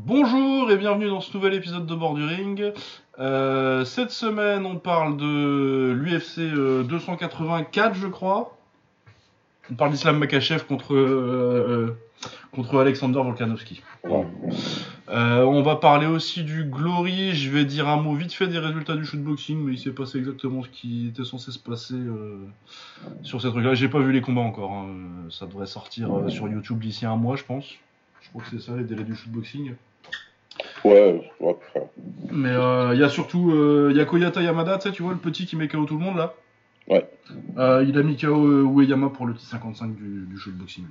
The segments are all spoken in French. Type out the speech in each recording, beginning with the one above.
Bonjour et bienvenue dans ce nouvel épisode de Borduring. Euh, cette semaine, on parle de l'UFC 284, je crois. On parle d'Islam Makachev contre, euh, euh, contre Alexander Volkanovski. Euh, on va parler aussi du Glory. Je vais dire un mot vite fait des résultats du shootboxing, mais il s'est passé exactement ce qui était censé se passer euh, sur ces trucs-là. J'ai pas vu les combats encore. hein. Ça devrait sortir euh, sur YouTube d'ici un mois, je pense. Je crois que c'est ça les délais du shootboxing. Ouais, ouais. Mais euh, il y a surtout euh, y a Koyata Yamada, tu sais, tu vois, le petit qui met KO tout le monde là. Ouais. Euh, il a mis KO euh, Ueyama pour le petit 55 du, du shootboxing.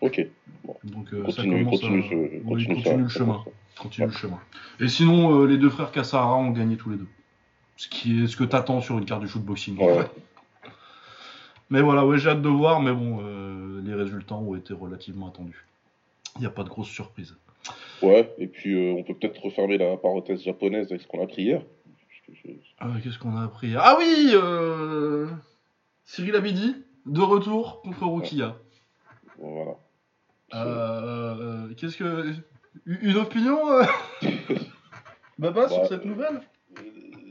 Ok. Donc Continue, ça commence continue, à... ce- oui, continue, continue ça, le chemin. ça. Continue le chemin. Et sinon, les deux frères Kasahara ont gagné tous les deux. Ce qui est ce que t'attends sur une carte du shootboxing. en Ouais. fait. Mais voilà, ouais, j'ai hâte de voir, mais bon, les résultats ont été relativement attendus. Il n'y a pas de grosse surprise. Ouais, et puis euh, on peut peut-être refermer la parenthèse japonaise avec ce qu'on a pris hier. Euh, Qu'est-ce qu'on a appris Ah oui euh... Cyril Abidi, de retour contre Rukia. voilà. Euh, euh, Qu'est-ce que. Une opinion Baba sur Bah, cette nouvelle?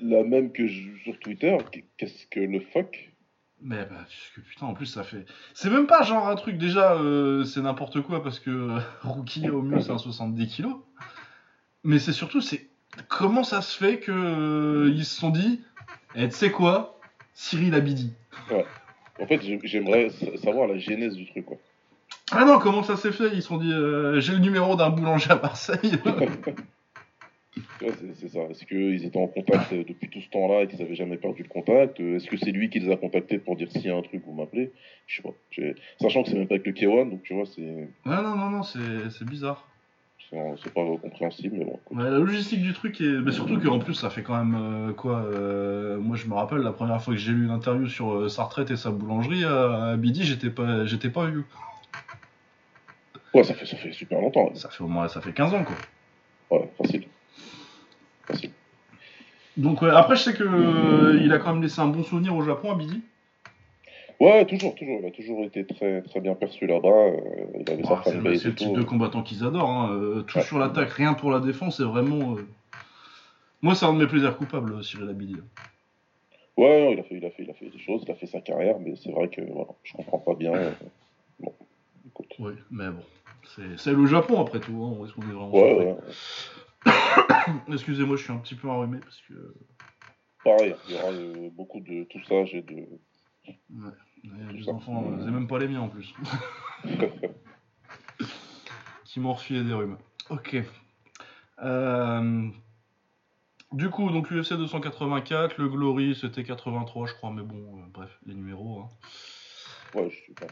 La même que je- sur Twitter, qu'est-ce que le fuck? Mais bah, parce que putain, en plus ça fait. C'est même pas genre un truc, déjà, euh, c'est n'importe quoi parce que euh, Rookie au mieux c'est un 70 kilos. Mais c'est surtout, c'est. Comment ça se fait que euh, ils se sont dit, eh, tu sais quoi Cyril Abidi. En fait, j'ai- j'aimerais sa- savoir la genèse du truc, quoi. Ah non, comment ça s'est fait? Ils se sont dit, euh, j'ai le numéro d'un boulanger à Marseille. C'est- ça. Est-ce qu'ils étaient en contact euh, depuis tout ce temps-là et qu'ils avaient jamais perdu le contact Euh, Est-ce que c'est lui qui les a contactés pour dire s'il y a un truc, vous m'appelez? Je sais pas. Sachant que c'est même pas avec le K1, donc tu vois, c'est non, non, non, non, c'est c'est bizarre. c'est pas compréhensible, mais bon. Ouais, la logistique du truc est. Mais surtout qu'en plus, ça fait quand même euh, quoi euh, Moi, je me rappelle la première fois que j'ai lu une interview sur euh, sa retraite et sa boulangerie à, Bidi, j'étais pas, j'étais pas vieux. Ouais, ça fait, ça fait super longtemps. ouais. Ça fait au moins, ça fait 15 ans quoi. Ouais. Facile. Donc ouais, après, je sais que euh, il a quand même laissé un bon souvenir au Japon à Bidi. Ouais, toujours, toujours. Il a toujours été très, très bien perçu là-bas. euh, il avait sa Ah, c'est le, type de combattant qu'ils adorent. hein. euh, tout Ouais. sur l'attaque, rien pour la défense. C'est vraiment. euh, Moi, c'est un de mes plaisirs coupables, Cyril Abidi. Ouais, il a fait, il a fait, il a fait des choses, il a fait sa carrière, mais c'est vrai que voilà, je comprends pas bien. euh, Bon, écoute. Oui, mais bon. C'est le Japon après tout. Hein. Est-ce qu'on est vraiment Ouais, surpris ouais. Excusez-moi, je suis un petit peu enrhumé parce que. Pareil, il y aura euh, beaucoup de tout ça, j'ai de. Ouais. Les enfants, euh, c'est même pas les miens en plus. qui m'ont refilé des rhumes. Ok. Euh, Du coup, donc l'UFC 284, le Glory c'était 83, je crois, mais bon, euh, bref, les numéros. hein. Ouais, je suis pas.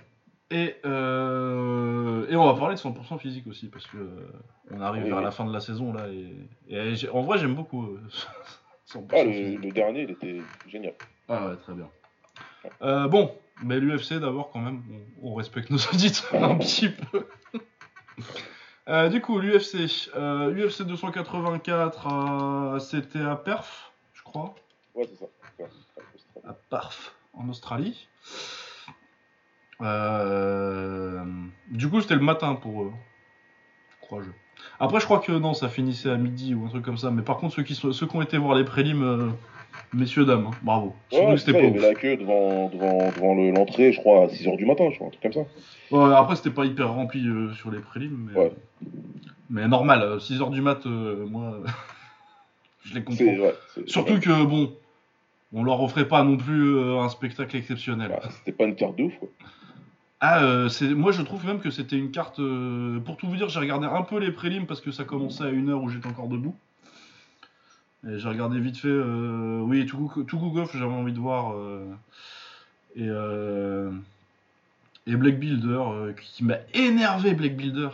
Et, euh, et on va parler de 100% physique aussi, parce que euh, on arrive Oui, vers oui. la fin de la saison là, et, en vrai j'aime beaucoup euh, 100% Ah, le, dernier, il était génial. Ah ouais, très bien. Euh, bon, mais l'UFC d'abord quand même, on, on respecte nos auditeurs un petit peu. Du coup, l'UFC, UFC 284, euh, c'était à Perth, je crois, Ouais, c'est ça. Ouais, c'est ça. à Perth, en Australie. Euh, du coup, c'était le matin pour eux, je crois. Je... Après, je crois que non, ça finissait à midi ou un truc comme ça. Mais par contre, ceux qui, sont, ceux qui ont été voir les prélims, euh, messieurs, dames, hein, bravo. Ouais, c'était pas il y ouf. avait la queue devant, devant, devant le- l'entrée, je crois, à 6h du matin, je crois, un truc comme ça. Ouais, après, c'était pas hyper rempli euh, sur les prélims, mais, Ouais. mais normal, 6h du mat, moi, je les comprends. Ouais, Surtout que, bon, on leur offrait pas non plus un spectacle exceptionnel. ouais, c'était pas une carte de ouf, quoi. Ah, euh, moi je trouve même que c'était une carte. euh, Pour tout vous dire, j'ai regardé un peu les prélims parce que ça commençait à une heure où j'étais encore debout. Et j'ai regardé vite fait. euh, Oui, tout Goff, j'avais envie de voir. Et, et Black Builder, qui m'a énervé, Black Builder.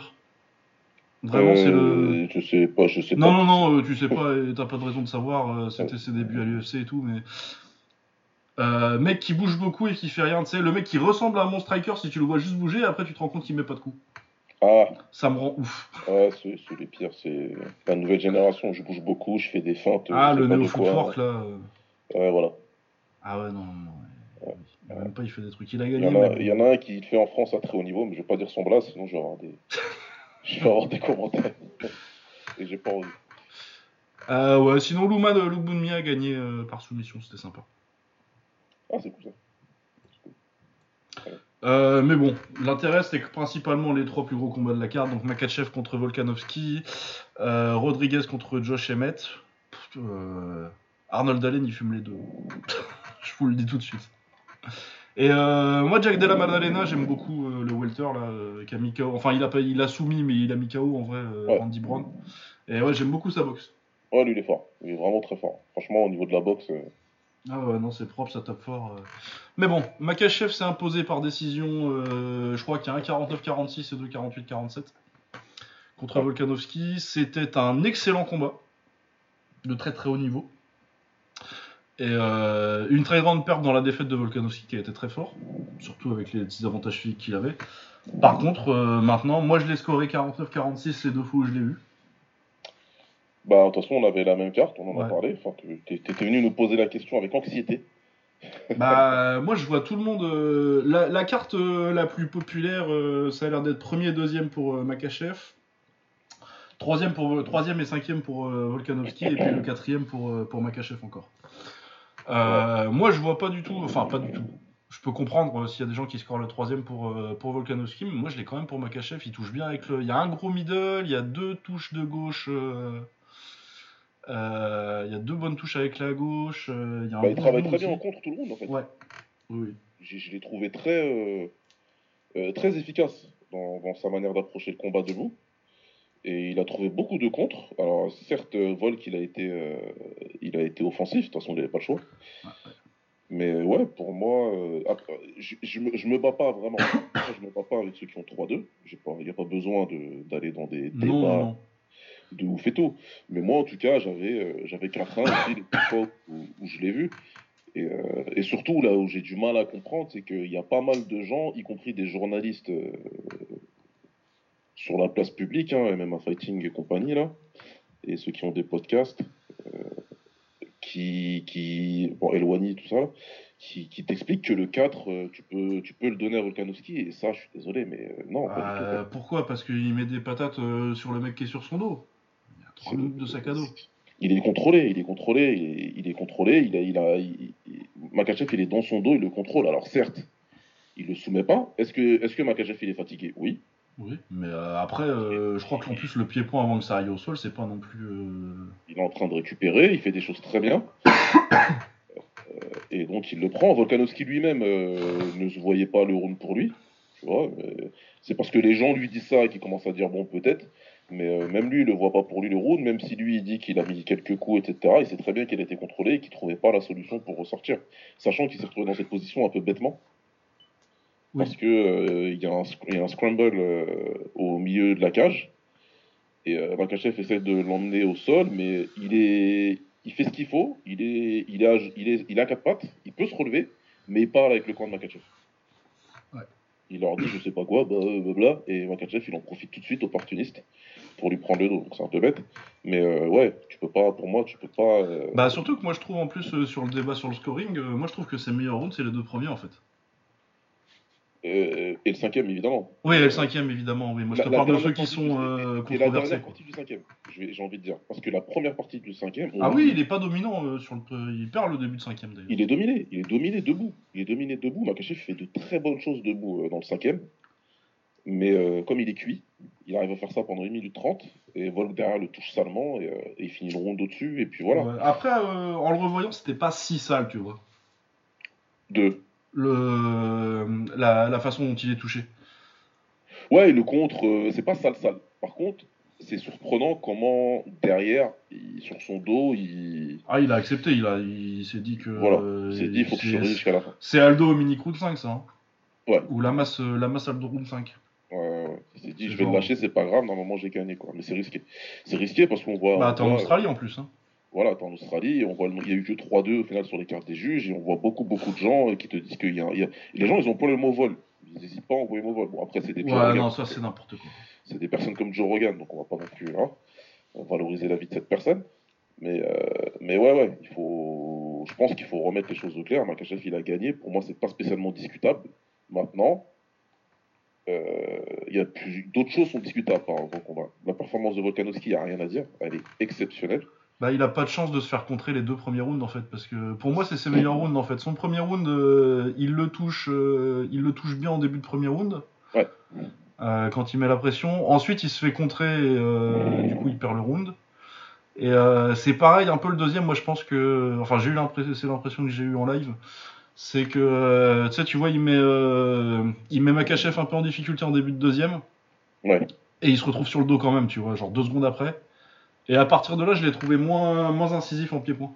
Vraiment, c'est le. Je sais pas, je sais Non, pas. non, non, euh, tu sais pas, et t'as pas de raison de savoir, c'était ses débuts à l'UFC et tout, mais. Euh, mec qui bouge beaucoup et qui fait rien, tu sais, le mec qui ressemble à mon striker si tu le vois juste bouger, après tu te rends compte qu'il met pas de coups. Ah, Ça me rend ouf. ouais, c'est, c'est les pires, c'est la nouvelle génération, je bouge beaucoup, je fais des feintes. Ah, le néo footwork là. euh. Ouais, voilà. Ah ouais, non, non, non. ouais. Il a Même pas, il fait des trucs. Il a Il gagné. y, en a, mais- il y en a un qui le fait en France à très haut niveau, mais je vais pas dire son blase, sinon je vais avoir des, je vais avoir des commentaires. et j'ai pas envie. Euh, ouais, sinon, Luma de Lubunmi a gagné par soumission, c'était sympa. Ah, c'est cool ça. Euh, mais bon, l'intérêt c'était que principalement les trois plus gros combats de la carte, donc Makachev contre Volkanovski, euh, Rodriguez contre Josh Emmett. Euh, Arnold Allen il fume les deux. Je vous le dis tout de suite. Et moi Jack Della Maddalena j'aime beaucoup le welter là, qui a mis KO. Enfin il a, pas, il a soumis mais il a mis KO en vrai Ouais. Randy Brown. Et ouais j'aime beaucoup sa boxe. Ouais, lui, il est fort. Il est vraiment très fort. Franchement, au niveau de la boxe, Ah ouais, non, c'est propre, ça tape fort. euh. Mais bon, Makachev s'est imposé par décision, euh, je crois qu'il y a un 49-46 et deux 48-47 contre. Volkanovski. C'était un excellent combat, de très très haut niveau. Et euh, une très grande perte dans la défaite de Volkanovski qui a été très fort, surtout avec les petits avantages physiques qu'il avait. Par contre, euh, maintenant, moi je l'ai scoré 49-46 les deux fois où je l'ai vu. Bah, de toute façon, on avait la même carte, on en a parlé. Enfin, t'étais venu nous poser la question avec anxiété. Bah, moi je vois tout le monde. euh, la, la carte euh, la plus populaire, euh, ça a l'air d'être premier et deuxième pour euh, Makachev, troisième, pour, troisième et cinquième pour euh, Volkanovski, et puis le quatrième pour, euh, pour Makachev encore. Euh, Moi je vois pas du tout, enfin pas du tout. Je peux comprendre euh, s'il y a des gens qui scorent le troisième pour, euh, pour Volkanovski, mais moi je l'ai quand même pour Makachev. Il touche bien avec le. Il y a un gros middle, il y a deux touches de gauche. Euh, euh, Il y a deux bonnes touches avec la gauche. euh, il y a un Bah, il travaille très bien en contre tout le monde, en fait. Ouais. Oui, Je l'ai trouvé très, euh, très efficace dans, dans sa manière d'approcher le combat debout. Et il a trouvé beaucoup de contres. Alors, certes, Volk, il a été, euh, il a été offensif, de toute façon, il n'avait pas le choix. Mais ouais, pour moi, après, je, je, me, je me bats pas vraiment. Je me bats pas avec ceux qui ont 3-2. J'ai pas- Il n'y a pas besoin de- d'aller dans des débats Non, non. De ouf et tout. Mais moi, en tout cas, j'avais euh, j'avais 4-1 aussi, les fois où, où je l'ai vu. Et, euh, et surtout, là où j'ai du mal à comprendre, c'est qu'il y a pas mal de gens, y compris des journalistes euh, sur la place publique, hein, MMA Fighting et compagnie, là, et ceux qui ont des podcasts, euh, qui, qui, bon, éloignés, tout ça, qui, qui t'expliquent que le 4, euh, tu, peux, tu peux le donner à Volkanovski, et ça, je suis désolé, mais non, pas du tout. Quoi. pourquoi? Parce qu'il met des patates sur le mec qui est sur son dos. Il y a 3 C'est- minutes de sac à dos. Il est contrôlé, il est contrôlé, il est, il est contrôlé. Il a, il a, il- Makachev, il est dans son dos, il le contrôle. Alors certes, il le soumet pas. Est-ce que, est-ce que Makachev, il est fatigué? Oui. Oui, mais euh, après, euh, je crois qu'en plus, le pied-point avant que ça aille au sol, c'est pas non plus. euh, Il est en train de récupérer, il fait des choses très bien. Et donc il le prend. Volkanovski lui-même ne se voyait pas le round pour lui. Tu vois, c'est parce que les gens lui disent ça et qu'il commence à dire bon peut-être. Mais euh, même lui, il le voit pas pour lui le round, même si lui il dit qu'il a mis quelques coups, etc. Il sait très bien qu'il a été contrôlé et qu'il trouvait pas la solution pour ressortir, sachant qu'il s'est retrouvé dans cette position un peu bêtement. Oui. Parce que euh, il y, a un y a scramble euh, au milieu de la cage et euh, Makachev essaie de l'emmener au sol, mais il est, il fait ce qu'il faut. Il est, il à, il est, il a quatre pattes. Il peut se relever, mais il parle avec le camp de Makachev. Ouais. Il leur dit je sais pas quoi, bah, blabla, et Makachev il en profite tout de suite, opportuniste, pour lui prendre le dos. Donc c'est un peu bête, mais euh, ouais, tu peux pas, pour moi, tu peux pas. euh, Bah, surtout que moi, je trouve en plus, euh, sur le débat sur le scoring, moi, je trouve que ses meilleurs rounds, c'est les deux premiers en fait. et le cinquième évidemment. Oui, et le cinquième, évidemment, oui. Moi, je te la parle de ceux qui sont euh, Et la controversés. dernière partie du cinquième, j'ai envie de dire, parce que la première partie du cinquième, Ah oui, il est pas dominant sur le. Il perd le début de cinquième d'ailleurs. Il est dominé, il est dominé debout. Il est dominé debout. Makachev fait de très bonnes choses debout dans le cinquième. Mais euh, comme il est cuit, il arrive à faire ça pendant 1 minute 30. Et Volk derrière le touche salement et, euh, et il finit le round au-dessus. Et puis voilà. Ouais. Après, euh, en le revoyant, c'était pas si sale, tu vois. Deux. Le... La, la façon dont il est touché. Ouais, et le contre, c'est pas sale sale. Par contre, c'est surprenant comment derrière, il- sur son dos, il, Ah, il a accepté, il, a, il s'est dit que. Voilà, il s'est dit il faut que je jusqu'à la fin. C'est Aldo au mini round 5, ça. hein. Ouais. Ou la masse, la masse Aldo round 5. Ouais, ouais, ouais. Il s'est dit je vais le lâcher, c'est pas grave, normalement j'ai gagné quoi. Mais c'est risqué. C'est risqué parce qu'on voit. Bah, t'es en Australie en plus. Hein. Voilà, t'es en Australie, on voit, il y a eu que 3-2 au final sur les cartes des juges, et on voit beaucoup, beaucoup de gens euh, qui te disent qu'il y a, il y a- Les gens, ils ont pas le mot vol. Ils n'hésitent pas à envoyer le mot vol. Bon, après, c'est des, Joe Ouais, Rogan. non, ça c'est n'importe quoi. C'est des personnes comme Joe Rogan, donc on va pas non plus hein, valoriser la vie de cette personne. Mais, euh, mais ouais, ouais, il faut... je pense qu'il faut remettre les choses au clair. Makachev, il a gagné. Pour moi, c'est pas spécialement discutable. Maintenant, euh, il y a plus- d'autres choses sont discutables par au combat. La performance de Volkanovski, il n'y a rien à dire. Elle est exceptionnelle. Bah, il a pas de chance de se faire contrer les deux premiers rounds en fait, parce que pour moi c'est ses meilleurs rounds en fait. Son premier round, euh, il le touche, euh, il le touche bien en début de premier round. Ouais. Euh, quand il met la pression. Ensuite, il se fait contrer, et, euh, du coup, il perd le round. Et euh, c'est pareil, un peu le deuxième. Moi, je pense que, enfin, j'ai eu l'impression, c'est l'impression que j'ai eu en live, c'est que, euh, tu sais, tu vois, il met, euh, il met Makachev un peu en difficulté en début de deuxième. Ouais. Et il se retrouve sur le dos quand même, tu vois, genre deux secondes après. Et à partir de là, je l'ai trouvé moins, moins incisif en pied-point.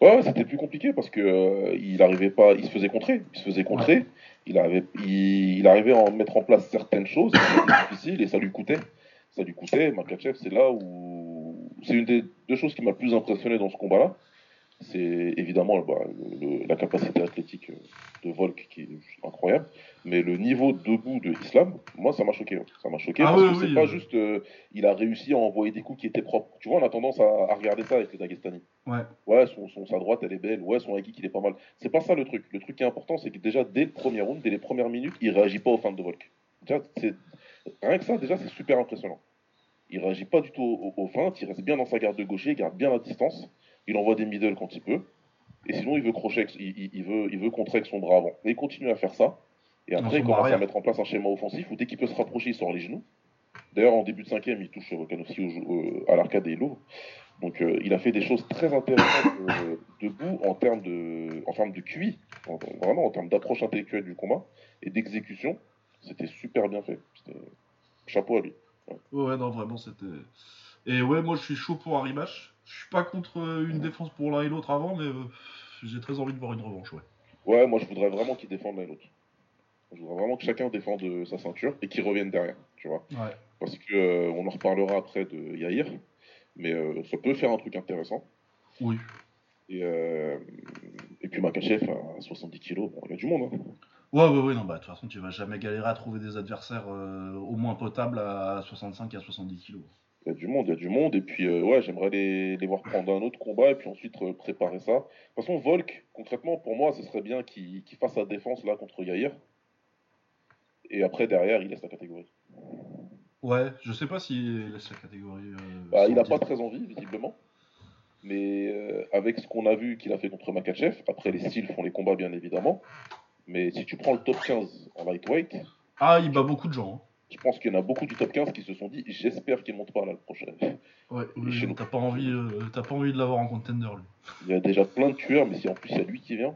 Ouais, ouais, c'était plus compliqué parce que euh, il arrivait pas, il se faisait contrer, il se faisait contrer, il arrivait, il, il arrivait à en mettre en place certaines choses, c'était difficile et ça lui coûtait, ça lui coûtait. Makachev, c'est là où c'est une des deux choses qui m'a le plus impressionné dans ce combat-là, c'est évidemment bah, le- le- la capacité athlétique de Volk qui est juste incroyable, mais le niveau debout de Islam, moi ça m'a choqué, hein. ça m'a choqué Ah parce oui, que oui, c'est pas euh. juste, euh, il a réussi à envoyer des coups qui étaient propres. Tu vois, on a tendance à, à regarder ça avec les Dagestani. Ouais. Ouais, son, son- sa droite, elle est belle. Ouais, son kick, il est pas mal. C'est pas ça le truc. Le truc qui est important, c'est que déjà, dès le premier round, dès les premières minutes, il réagit pas aux feintes de Volk. Déjà. Rien que ça, déjà, c'est super impressionnant. Il réagit pas du tout aux, aux feintes, il reste bien dans sa garde de gaucher, il garde bien la distance. Il envoie des middle quand il peut. Et sinon, il veut crocher, avec- il, il- il veut, il veut contrer avec son bras avant. Et il continue à faire ça. Et après, il commence à mettre en place un schéma offensif où dès qu'il peut se rapprocher, il sort les genoux. D'ailleurs, en début de cinquième, il touche Volkanovski au euh, à l'arcade et il ouvre. Donc, euh, il a fait des choses très intéressantes euh, debout en termes de, en termes de QI, en- vraiment en termes d'approche intellectuelle du combat et d'exécution. C'était super bien fait. C'était- Chapeau à lui. Ouais, ouais, non, vraiment, c'était. Et ouais, moi, je suis chaud pour un rematch. Je suis pas contre euh, une défense pour l'un et l'autre avant, mais euh, j'ai très envie de voir une revanche, ouais. Ouais, moi je voudrais vraiment qu'ils défendent l'un et l'autre. Je voudrais vraiment que chacun défende euh, sa ceinture et qu'ils reviennent derrière, tu vois. Ouais. Parce que euh, on en reparlera après de Yair, mais euh, ça peut faire un truc intéressant. Oui. Et, euh, et puis Makachev à 70 kilos, bon, il y a du monde. Hein. Ouais, ouais, ouais, non, bah, de toute façon, tu vas jamais galérer à trouver des adversaires au moins potables à 65 et à 70 kilos. Il y a du monde, il y a du monde. Et puis, euh, ouais, j'aimerais les, les voir prendre un autre combat et puis ensuite euh, préparer ça. De toute façon, Volk, concrètement, pour moi, ce serait bien qu'il fasse sa défense là contre Yair. Et après, derrière, il laisse la catégorie. Ouais, je sais pas s'il laisse la catégorie. euh, Bah, il n'a pas très envie, visiblement. Mais avec ce qu'on a vu qu'il a fait contre Makachev, après les styles font les combats, bien évidemment. Mais si tu prends le top 15 en lightweight, Ah, il bat beaucoup de gens. hein. Je pense qu'il y en a beaucoup du top 15 qui se sont dit j'espère qu'il monte pas là le prochain. Ouais, oui, t'as pas envie, euh, t'as pas envie de l'avoir en contender, lui. Il y a déjà plein de tueurs, mais si en plus il y a lui qui vient,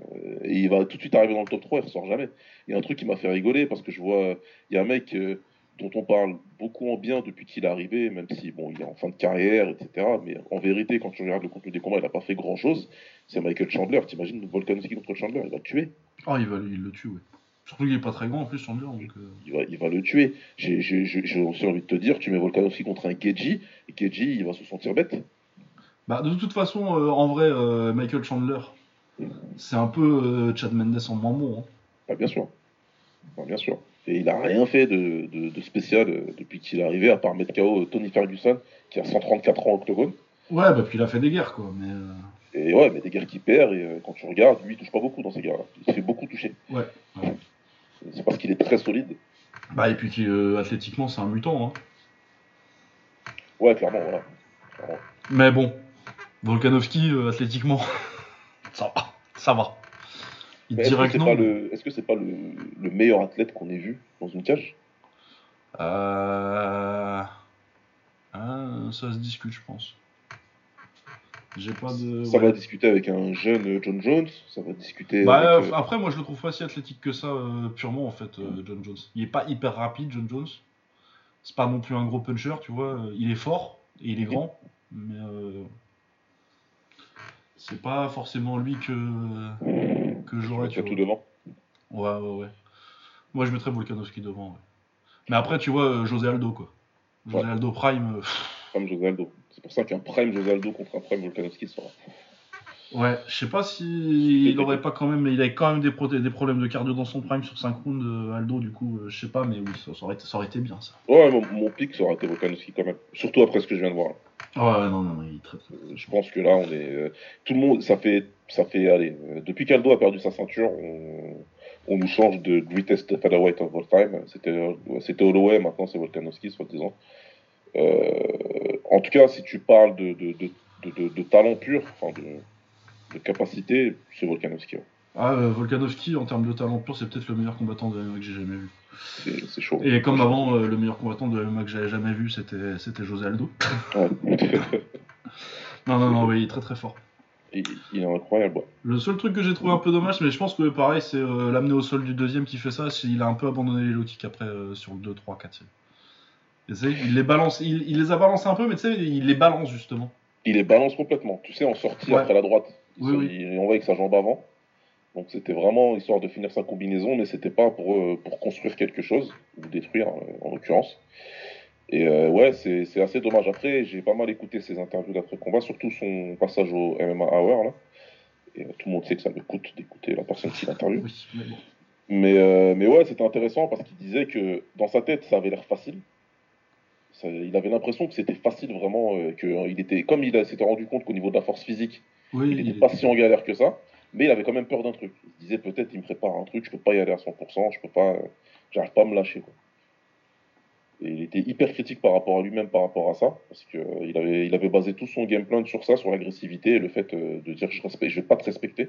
euh, et il va tout de suite arriver dans le top 3, il ressort jamais. Il y a un truc qui m'a fait rigoler parce que je vois, il y a un mec euh, dont on parle beaucoup en bien depuis qu'il est arrivé, même si bon, il est en fin de carrière, etc. Mais en vérité, quand tu regardes le contenu des combats, il n'a pas fait grand chose. C'est Michael Chandler. T'imagines Volkanovski contre Chandler, il va le tuer. Ah, il, va, il le tue, ouais. Surtout qu'il est pas très grand en plus, Chandler, donc. euh, Il va, il va le tuer. J'ai j'ai- j'ai- j'ai aussi envie de te dire, tu mets Volkanovski contre un Geji, et Geji, il va se sentir bête. Bah, de toute façon, euh, en vrai, euh, Michael Chandler, c'est un peu Chad Mendes en moins bon. hein. Ah, bien sûr. Ah, bien sûr. Et il a rien fait de, de- de spécial depuis qu'il est arrivé, à part mettre KO Tony Ferguson, qui a 134 ans octogone. Ouais, bah, puis il a fait des guerres, quoi. Mais. euh, Et ouais, mais des guerres qui perd, et quand tu regardes, lui, il touche pas beaucoup dans ces guerres-là. Il se fait beaucoup toucher. Ouais. ouais. C'est parce qu'il est très solide. Bah, et puis euh, athlétiquement, c'est un mutant. Hein. Ouais, clairement, voilà. Clairement. Mais bon, Volkanovski, euh, athlétiquement, ça va. Ça va. Il Est-ce que c'est non. pas, le, est-ce que c'est pas le, le meilleur athlète qu'on ait vu dans une cage? Euh... ah, ça se discute, je pense. J'ai pas de. Ça ouais. va discuter avec un jeune John Jones, ça va discuter Bah, avec... euh, euh, Après, moi, je le trouve pas si athlétique que ça, euh, purement, en fait, euh, John Jones. Il est pas hyper rapide, John Jones. C'est pas non plus un gros puncher, tu vois. Il est fort et il est grand, mais c'est pas forcément lui que, que j'aurais, tu tout devant. Ouais, ouais, ouais. Moi, je mettrais Volkanovski devant, ouais. Mais après, tu vois, José Aldo, quoi. José Ouais. Aldo Prime, Prime José Aldo. C'est pour ça qu'un Prime José Aldo contre un Prime Volkanovski sera. ouais, je sais pas si il aurait pas quand même, il avait quand même des, pro- des problèmes de cardio dans son prime sur 5 rounds, euh, Aldo, du coup, euh, je sais pas, mais oui, ça, ça aurait été, ça aurait été bien, ça. Ouais, mon, mon pic, ça aurait été Volkanovski quand même. Surtout après ce que je viens de voir. là. Ouais, non, non, il est très, très. Euh, Je pense que là, on est. tout le monde, ça fait. Ça fait allez, depuis qu'Aldo a perdu sa ceinture, on, on nous change de greatest featherweight of all time. C'était, c'était Holloway, maintenant c'est Volkanovski, soi-disant. Euh, en tout cas, si tu parles de, de, de, de talent pur, enfin de, capacité, c'est Volkanovski. Ah, euh, Volkanovski, en termes de talent pur, c'est peut-être le meilleur combattant de MMA que j'ai jamais vu. C'est chaud. Et comme avant, euh, le meilleur combattant de MMA que j'avais jamais vu, c'était, José Aldo. non, non, non, oui, très très fort. Il, est incroyable. Le seul truc que j'ai trouvé un peu dommage, mais je pense que pareil, c'est euh, l'amener au sol du deuxième qui fait ça. Il a un peu abandonné les low après sur le 2, 3, 4. Il les balance, il, les a balancés un peu, mais tu sais, il les balance justement. Il les balance complètement. Tu sais, en sortie après la droite. Il, il envoie avec sa jambe avant. Donc c'était vraiment histoire de finir sa combinaison, mais c'était pas pour, euh, pour construire quelque chose, ou détruire euh, en l'occurrence. Et euh, ouais, c'est assez dommage. Après, j'ai pas mal écouté ses interviews d'après-combat, surtout son passage au MMA Hour. Là. Et tout le monde sait que ça me coûte d'écouter la personne qui l'interviewe. mais, mais, ouais, c'était intéressant parce qu'il disait que dans sa tête, ça avait l'air facile. Il avait l'impression que c'était facile vraiment, que il était, comme il s'était rendu compte qu'au niveau de la force physique, il n'était pas si en galère que ça mais il avait quand même peur d'un truc. Il se disait peut-être il me prépare un truc, je peux pas y aller à 100%, je peux pas, j'arrive pas à me lâcher. Quoi. Et il était hyper critique par rapport à lui-même par rapport à ça, parce qu'il euh, avait, il avait basé tout son game plan sur ça, sur l'agressivité et le fait euh, de dire je respecte, je vais pas te respecter.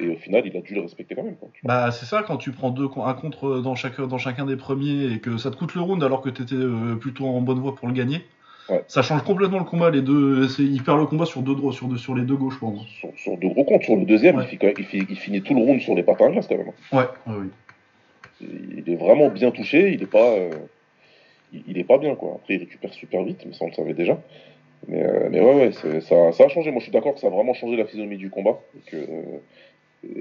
Et au final, il a dû le respecter quand même. Quoi, bah, c'est ça, quand tu prends deux, un contre dans, chaque, dans chacun des premiers et que ça te coûte le round alors que tu étais euh, plutôt en bonne voie pour le gagner. Ça change complètement le combat. Les deux, il perd le combat sur, deux, sur, sur les deux gauches, je Sur, sur, deux gros comptes. Sur le deuxième, il, finit tout le round sur les patins glace quand même. Ouais, oui. Il est vraiment bien touché. Il est pas, euh, il, est pas bien quoi. Après, il récupère super vite, mais ça on le savait déjà. Mais, euh, mais ouais, ouais, ça, ça, a changé. Moi, je suis d'accord que ça a vraiment changé la physionomie du combat. Que, euh,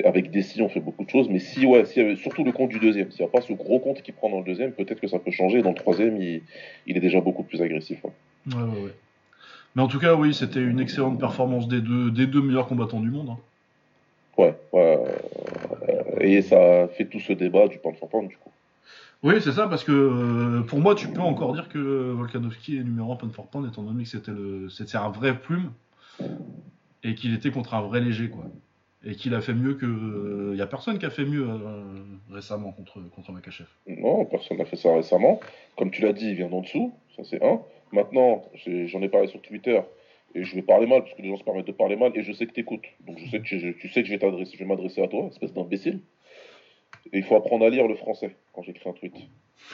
avec Desi, on fait beaucoup de choses, mais si, ouais, si, surtout le compte du deuxième, s'il n'y a pas ce gros compte qui prend dans le deuxième, peut-être que ça peut changer. Dans le troisième, il, il est déjà beaucoup plus agressif. Ouais, ouais, ouais. Mais en tout cas, oui, c'était une excellente performance des deux, des deux meilleurs combattants du monde. Hein. Ouais, ouais. Euh, et ça fait tout ce débat du pound for pound, du coup. Oui, c'est ça, parce que euh, pour moi, tu peux encore dire que Volkanovski est numéro 1 pound for pound, étant donné que c'était un vrai plume et qu'il était contre un vrai léger, quoi. Et qu'il a fait mieux que. Il n'y a personne qui a fait mieux euh, récemment contre, contre Makachev. Non, personne n'a fait ça récemment. Comme tu l'as dit, il vient d'en dessous, ça c'est un. Maintenant, j'en ai, parlé sur Twitter et je vais parler mal parce que les gens se permettent de parler mal et je sais que tu écoutes. Donc je sais que tu sais que je vais m'adresser à toi, espèce d'imbécile. Et il faut apprendre à lire le français quand j'écris un tweet.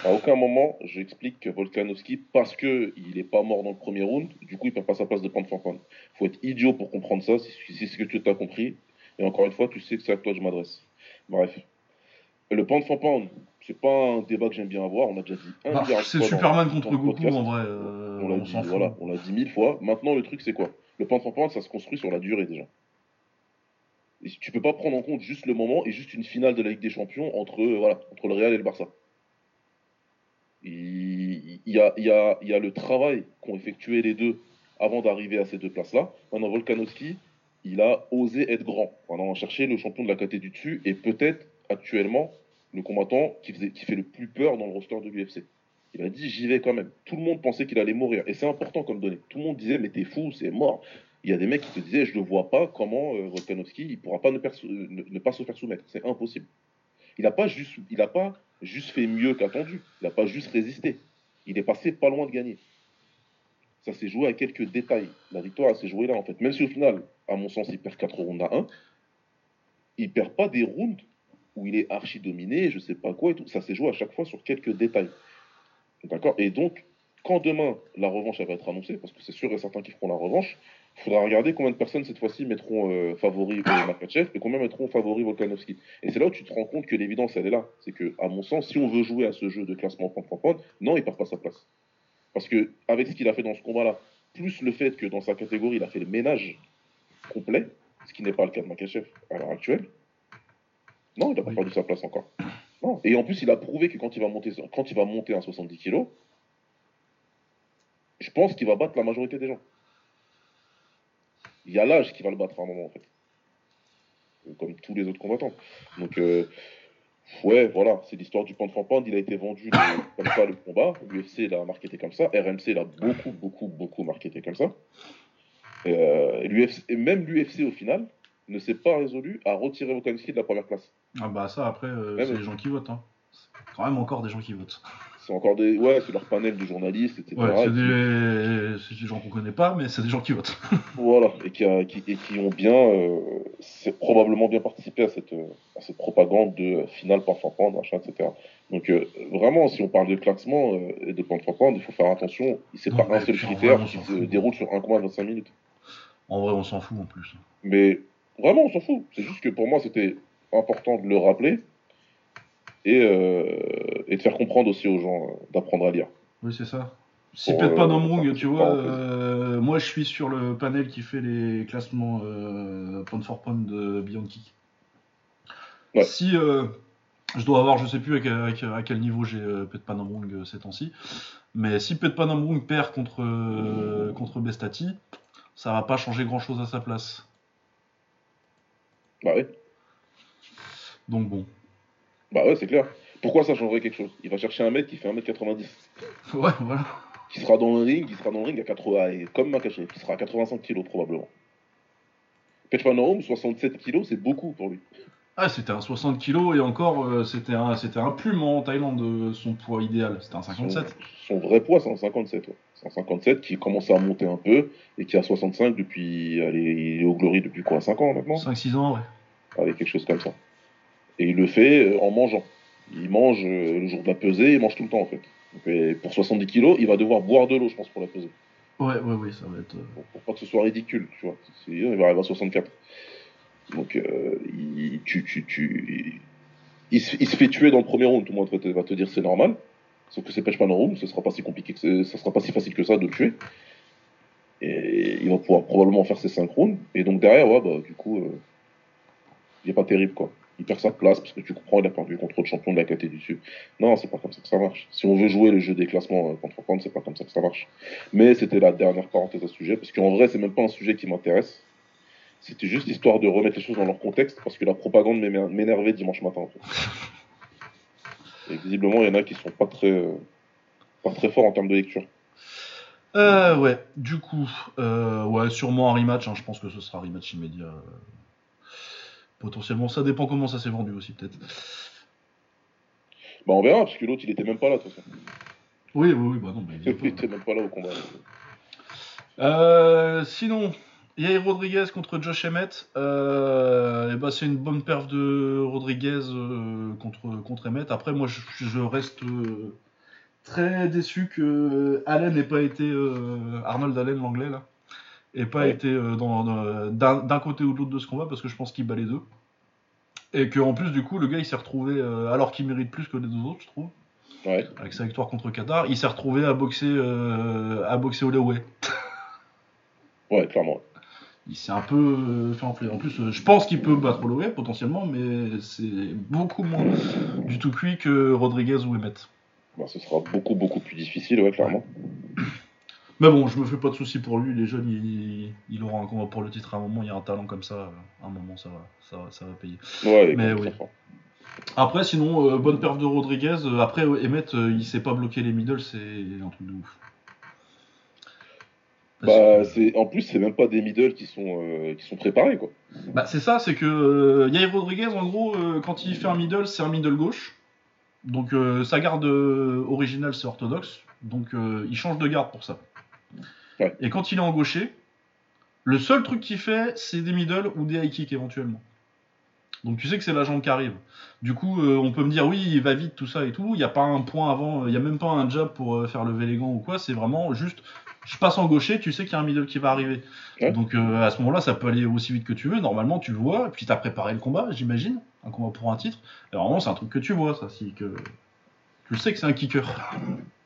À aucun moment, j'explique que Volkanovski, parce qu'il n'est pas mort dans le premier round, du coup, il perd pas sa place de pound. Il faut être idiot pour comprendre ça, si, c'est ce que tu as compris. Et encore une fois, tu sais que c'est à toi que je m'adresse. Bref. Le pound for pound, c'est pas un débat que j'aime bien avoir. On a déjà dit un bah, C'est Superman contre Goku en vrai. Euh, on l'a dit, voilà, on l'a dit mille fois. Maintenant, le truc, c'est quoi? Le point for ça se construit sur la durée déjà. Et tu peux pas prendre en compte juste le moment et juste une finale de la Ligue des Champions entre, euh, voilà, entre le Real et le Barça. Il, y, a, il, y a, il y a le travail qu'ont effectué les deux avant d'arriver à ces deux places-là. Maintenant, Volkanovski, il a osé être grand. On a cherché le champion de la KT du dessus et peut-être actuellement le combattant qui, fait le plus peur dans le roster de l'UFC. Il a dit j'y vais quand même. Tout le monde pensait qu'il allait mourir. Et c'est important comme donnée. Tout le monde disait mais t'es fou, c'est mort. Il y a des mecs qui te disaient je ne vois pas comment euh, il pourra pas ne, pas se faire soumettre. C'est impossible. Il n'a pas, pas juste fait mieux qu'attendu. Il n'a pas juste résisté. Il est passé pas loin de gagner. Ça s'est joué à quelques détails. La victoire s'est jouée là en fait. Même si au final, à mon sens, il perd 4 rounds à 1, il perd pas des rounds où il est archi dominé, je sais pas quoi et tout. Ça s'est joué à chaque fois sur quelques détails. D'accord? Et donc, quand demain la revanche va être annoncée, parce que c'est sûr et certain qu'ils feront la revanche, il faudra regarder combien de personnes cette fois-ci mettront euh, favori Makachev et combien mettront favori Volkanovski. Et c'est là où tu te rends compte que l'évidence elle est là. C'est que, à mon sens, si on veut jouer à ce jeu de classement point point non, il perd pas sa place. Parce que avec ce qu'il a fait dans ce combat-là, plus le fait que dans sa catégorie il a fait le ménage complet, ce qui n'est pas le cas de Makachev à l'heure actuelle, non, il n'a pas perdu sa place encore. Et en plus, il a prouvé que quand il va monter, quand il va monter à 70 kg, je pense qu'il va battre la majorité des gens. Il y a l'âge qui va le battre à un moment, en fait. Comme tous les autres combattants. Donc, euh, ouais, voilà, c'est l'histoire du pound for pound. Il a été vendu comme ça le combat. L'UFC l'a marketé comme ça. RMC l'a beaucoup, beaucoup, beaucoup marketé comme ça. Euh, et même l'UFC, au final, ne s'est pas résolu à retirer Volkanovski de la première place. Ah bah ça après, euh, c'est les gens qui votent. Hein. C'est quand même encore des gens qui votent. C'est encore des. Ouais, c'est leur panel de journalistes, etc. Ouais, c'est des... gens qu'on connaît pas, mais c'est des gens qui votent. Voilà, et qui, a- qui- et qui ont bien, euh, c'est probablement bien participé à cette, euh, à cette propagande de euh, finale par machin, etc. Donc euh, vraiment, si on parle de classement euh, et de point de prendre, il faut faire attention. C'est pas un seul critère qui se déroule sur un combat de 25 minutes. En vrai, on s'en fout en plus. Mais vraiment, on s'en fout. C'est juste que pour moi, c'était important de le rappeler et, euh, et de faire comprendre aussi aux gens euh, d'apprendre à lire. Oui, c'est ça. Si Pet euh, tu vois, euh, moi je suis sur le panel qui fait les classements euh, pound for pound de Beyond Kick. Ouais. Si euh, je dois avoir, je sais plus à quel, à quel- à quel niveau j'ai euh, euh, ces temps-ci, mais si Pet Panamrung perd contre, euh, contre Bestati, ça va pas changer grand-chose à sa place. Bah ouais, Donc bon. bah ouais c'est clair. Pourquoi ça changerait quelque chose? Il va chercher un mec qui fait 1m90, Ouais, voilà. qui sera dans le ring, qui sera dans le ring à 80, et comme Makachev, qui sera à 85 kg probablement. Pechmanorum, 67 kg, c'est beaucoup pour lui. Ah, c'était un 60 kg et encore, euh, c'était un, c'était un plume en Thaïlande, euh, son poids idéal. C'était un 57. Son, son vrai poids, c'est un 57. Ouais. C'est un 57 qui commence à monter un peu et qui a 65 depuis. Allez, il est au Glory depuis quoi 5 ans maintenant? 5-6 ans, ouais. Avec quelque chose comme ça. Et il le fait euh, en mangeant. Il mange le jour de la pesée, il mange tout le temps en fait. Donc, pour 70 kilos, il va devoir boire de l'eau, je pense, pour la pesée. Ouais, ouais, ouais, ça va être. Pour, pour pas que ce soit ridicule, tu vois. Il va arriver à 64. Donc, euh, il, tu, tu, tu, il, se, fait tuer dans le premier round. Tout le monde va te, dire c'est normal. Sauf que c'est pêche pas dans le round, ce sera pas si compliqué que ça sera pas si facile que ça de le tuer. Et il va pouvoir probablement faire ses 5 rounds. Et donc derrière, ouais, bah, du coup, euh, il est pas terrible quoi. Il perd sa place parce que tu comprends, il a perdu contre le champion de la KT du dessus. Non, c'est pas comme ça que ça marche. Si on veut jouer le jeu des classements euh, contre prendre, c'est pas comme ça que ça marche. Mais c'était la dernière parenthèse à ce sujet, parce qu'en vrai, c'est même pas un sujet qui m'intéresse. C'était juste histoire de remettre les choses dans leur contexte, parce que la propagande m'énervait dimanche matin. En fait. Et visiblement, il y en a qui sont pas très, pas très forts en termes de lecture. Euh, ouais, du coup, euh, ouais, sûrement un rematch. hein, je pense que ce sera un rematch immédiat. euh, potentiellement, ça dépend comment ça s'est vendu aussi, peut-être. Bah, on verra, parce que l'autre, il était même pas là, de toute façon. Oui, oui, oui, bah non, bah, il était même pas là au combat. Euh, sinon, Yair Rodriguez contre Josh Emmett. Euh, et bah, c'est une bonne perf de Rodriguez euh, contre, contre Emmett. Après, moi, je, je reste euh, très déçu que Allen n'ait pas été. Arnold Allen, l'anglais, là. Pas Ouais. été dans- dans- d'un d'un côté ou de l'autre de ce combat parce que je pense qu'il bat les deux. Et qu'en plus, du coup, le gars il s'est retrouvé, alors qu'il mérite plus que les deux autres, je trouve, Ouais. avec sa victoire contre Qatar, il s'est retrouvé à boxer, à boxer Holloway. Ouais, clairement. Il s'est un peu euh, fait enfler. En plus, euh, je pense qu'il peut battre Holloway potentiellement, mais c'est beaucoup moins du tout cuit que Rodriguez ou Emmett. Bah, ce sera beaucoup, beaucoup plus difficile, ouais, clairement. Mais bon, je me fais pas de soucis pour lui. Les jeunes, il, il aura un combat pour le titre à un moment. Il y a un talent comme ça. euh, À un moment, ça va, ça va, ça va payer. Ouais, Mais oui. Après, sinon, euh, bonne perf de Rodriguez. Après, Emmett, euh, il sait pas bloquer les middle, c'est un truc de ouf. Bah, c'est en plus, c'est même pas des middle qui sont, euh, qui sont préparés, quoi. Bah, c'est ça, c'est que euh, Yair Rodriguez, en gros, euh, quand il fait un middle, c'est un middle gauche. Donc sa garde originale, c'est orthodoxe. Donc il change de garde pour ça. Ouais. Et quand il est en gaucher, le seul truc qu'il fait, c'est des middle ou des high kicks éventuellement. Donc tu sais que c'est la jambe qui arrive. Du coup, euh, on peut me dire oui, il va vite, tout ça et tout. Il n'y a pas un point avant, il n'y a même pas un jab pour euh, faire lever les gants ou quoi. C'est vraiment juste, je passe en gaucher, tu sais qu'il y a un middle qui va arriver. Donc euh, à ce moment-là, ça peut aller aussi vite que tu veux. Normalement, tu le vois, et puis tu as préparé le combat, j'imagine. Un combat pour un titre. Et normalement, c'est un truc que tu vois, ça. Si que... Tu sais que c'est un kicker.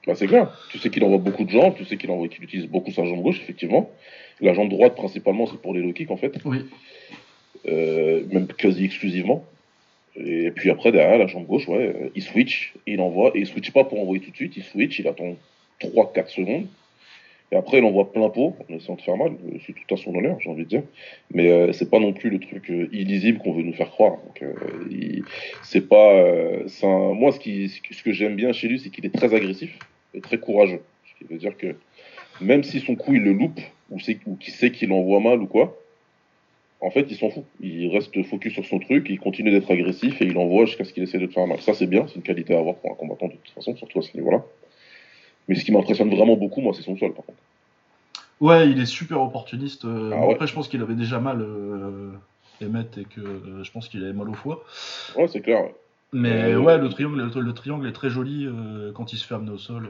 Bah, c'est clair. Tu sais qu'il envoie beaucoup de jambes, tu sais qu'il envoie, qu'il utilise beaucoup sa jambe gauche, effectivement. La jambe droite, principalement, c'est pour les low kicks, en fait. Oui. Euh, même quasi exclusivement. Et puis après, derrière, la jambe gauche, ouais, euh, il switch, il envoie, et il switch pas pour envoyer tout de suite, il switch, il attend 3-4 secondes. Et après, il envoie plein pot, en essayant de faire mal, euh, c'est tout à son honneur, j'ai envie de dire. Mais euh, c'est pas non plus le truc euh, illisible qu'on veut nous faire croire. Euh, c'est pas. Moi, ce, que- j'aime bien chez lui, c'est qu'il est très agressif et très courageux. Ce qui veut dire que même si son coup, il le loupe, ou, ou qu'il sait qu'il envoie mal ou quoi, En fait, il s'en fout. Il reste focus sur son truc, il continue d'être agressif et il envoie jusqu'à ce qu'il essaie de te faire mal. Ça, c'est bien, c'est une qualité à avoir pour un combattant de toute façon, surtout à ce niveau-là. Mais ce qui m'impressionne vraiment beaucoup, moi, c'est son sol, par contre. Ouais, il est super opportuniste. euh, Ah ouais. Après, je pense qu'il avait déjà mal, euh, Emmett, et que euh, je pense qu'il avait mal au foie. Ouais, c'est clair. ouais. Mais Euh, ouais, le triangle, le, le triangle est très joli quand il se fait amener au sol.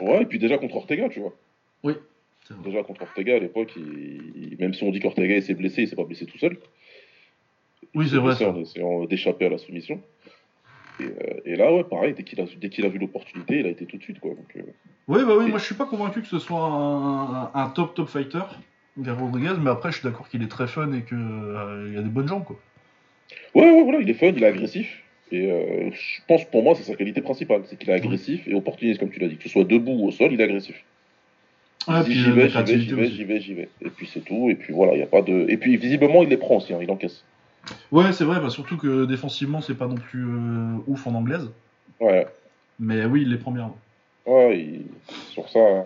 Ouais, et puis déjà contre Ortega, tu vois. Oui. c'est. Déjà contre Ortega à l'époque, il- même si on dit qu'Ortega s'est blessé, il s'est pas blessé tout seul. Oui, c'est vrai. ça. en essayant d'échapper à la soumission. Et, euh, et là, ouais, pareil, dès qu'il a, dès qu'il a vu l'opportunité, il a été tout de suite, quoi. Donc, euh, Oui, bah oui, Et- moi je suis pas convaincu que ce soit un, un top top fighter, Gary Rodriguez, mais après je suis d'accord qu'il est très fun et qu'il il a des bonnes jambes quoi. Ouais, ouais, voilà, il est fun, il est agressif. Et euh, je pense pour moi, c'est sa qualité principale, c'est qu'il est agressif et opportuniste, comme tu l'as dit. Que ce soit debout ou au sol, il est agressif. Il dit, il j'y vais, j'y vais, j'y vais, j'y vais, j'y vais. Et puis c'est tout. Et puis voilà, il y a pas de. Et puis visiblement, il les prend aussi, hein, il encaisse. Ouais, c'est vrai, bah, surtout que défensivement c'est pas non plus euh, ouf en anglaise, Ouais, mais oui, il les prend bien. ouais, il- sur ça. hein.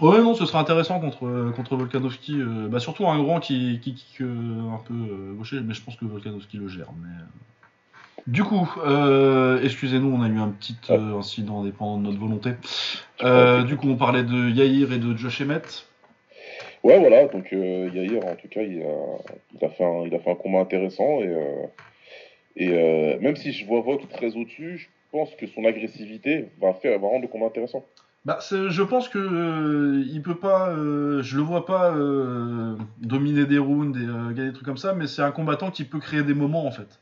Ouais, non, ce sera intéressant contre, euh, contre Volkanovski, euh, bah, surtout un grand qui, qui kick euh, un peu gaucher, mais je pense que Volkanovski le gère. Mais... Du coup, euh, excusez-nous, on a eu un petit euh, incident indépendant de notre volonté. Euh, du coup, on parlait de Yair et de Josh Emmett. Ouais, voilà, donc euh, Yair, en tout cas, il a, il a, fait, un, il a fait un combat intéressant. Et, euh, et euh, même si je vois Volk très au-dessus, je pense que son agressivité va, faire, va rendre le combat intéressant. Bah, je pense que euh, il peut pas, je le vois pas dominer des rounds et gagner des trucs comme ça, mais c'est un combattant qui peut créer des moments en fait.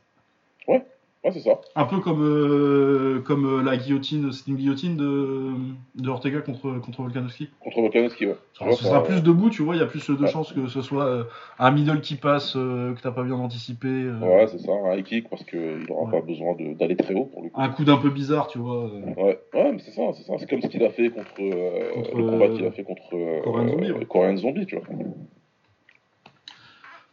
Ouais, c'est ça. Un peu comme, euh, comme euh, la guillotine, c'est une guillotine de, de Ortega contre, contre Volkanovski. Contre Volkanovski, ouais. Ce ça- sera plus debout, tu vois, il y a plus de Ouais. chances que ce soit euh, un middle qui passe euh, que t'as pas bien anticipé, euh, Ouais, c'est ça, un high kick parce qu'il n'aura Ouais. pas besoin d'aller très haut pour le coup. un coup d'un peu bizarre, tu vois. Ouais, ouais mais c'est ça, c'est ça. C'est comme ce qu'il a fait contre, Contre, le combat qu'il a fait contre Korean Zombie. Korean Zombie, tu vois.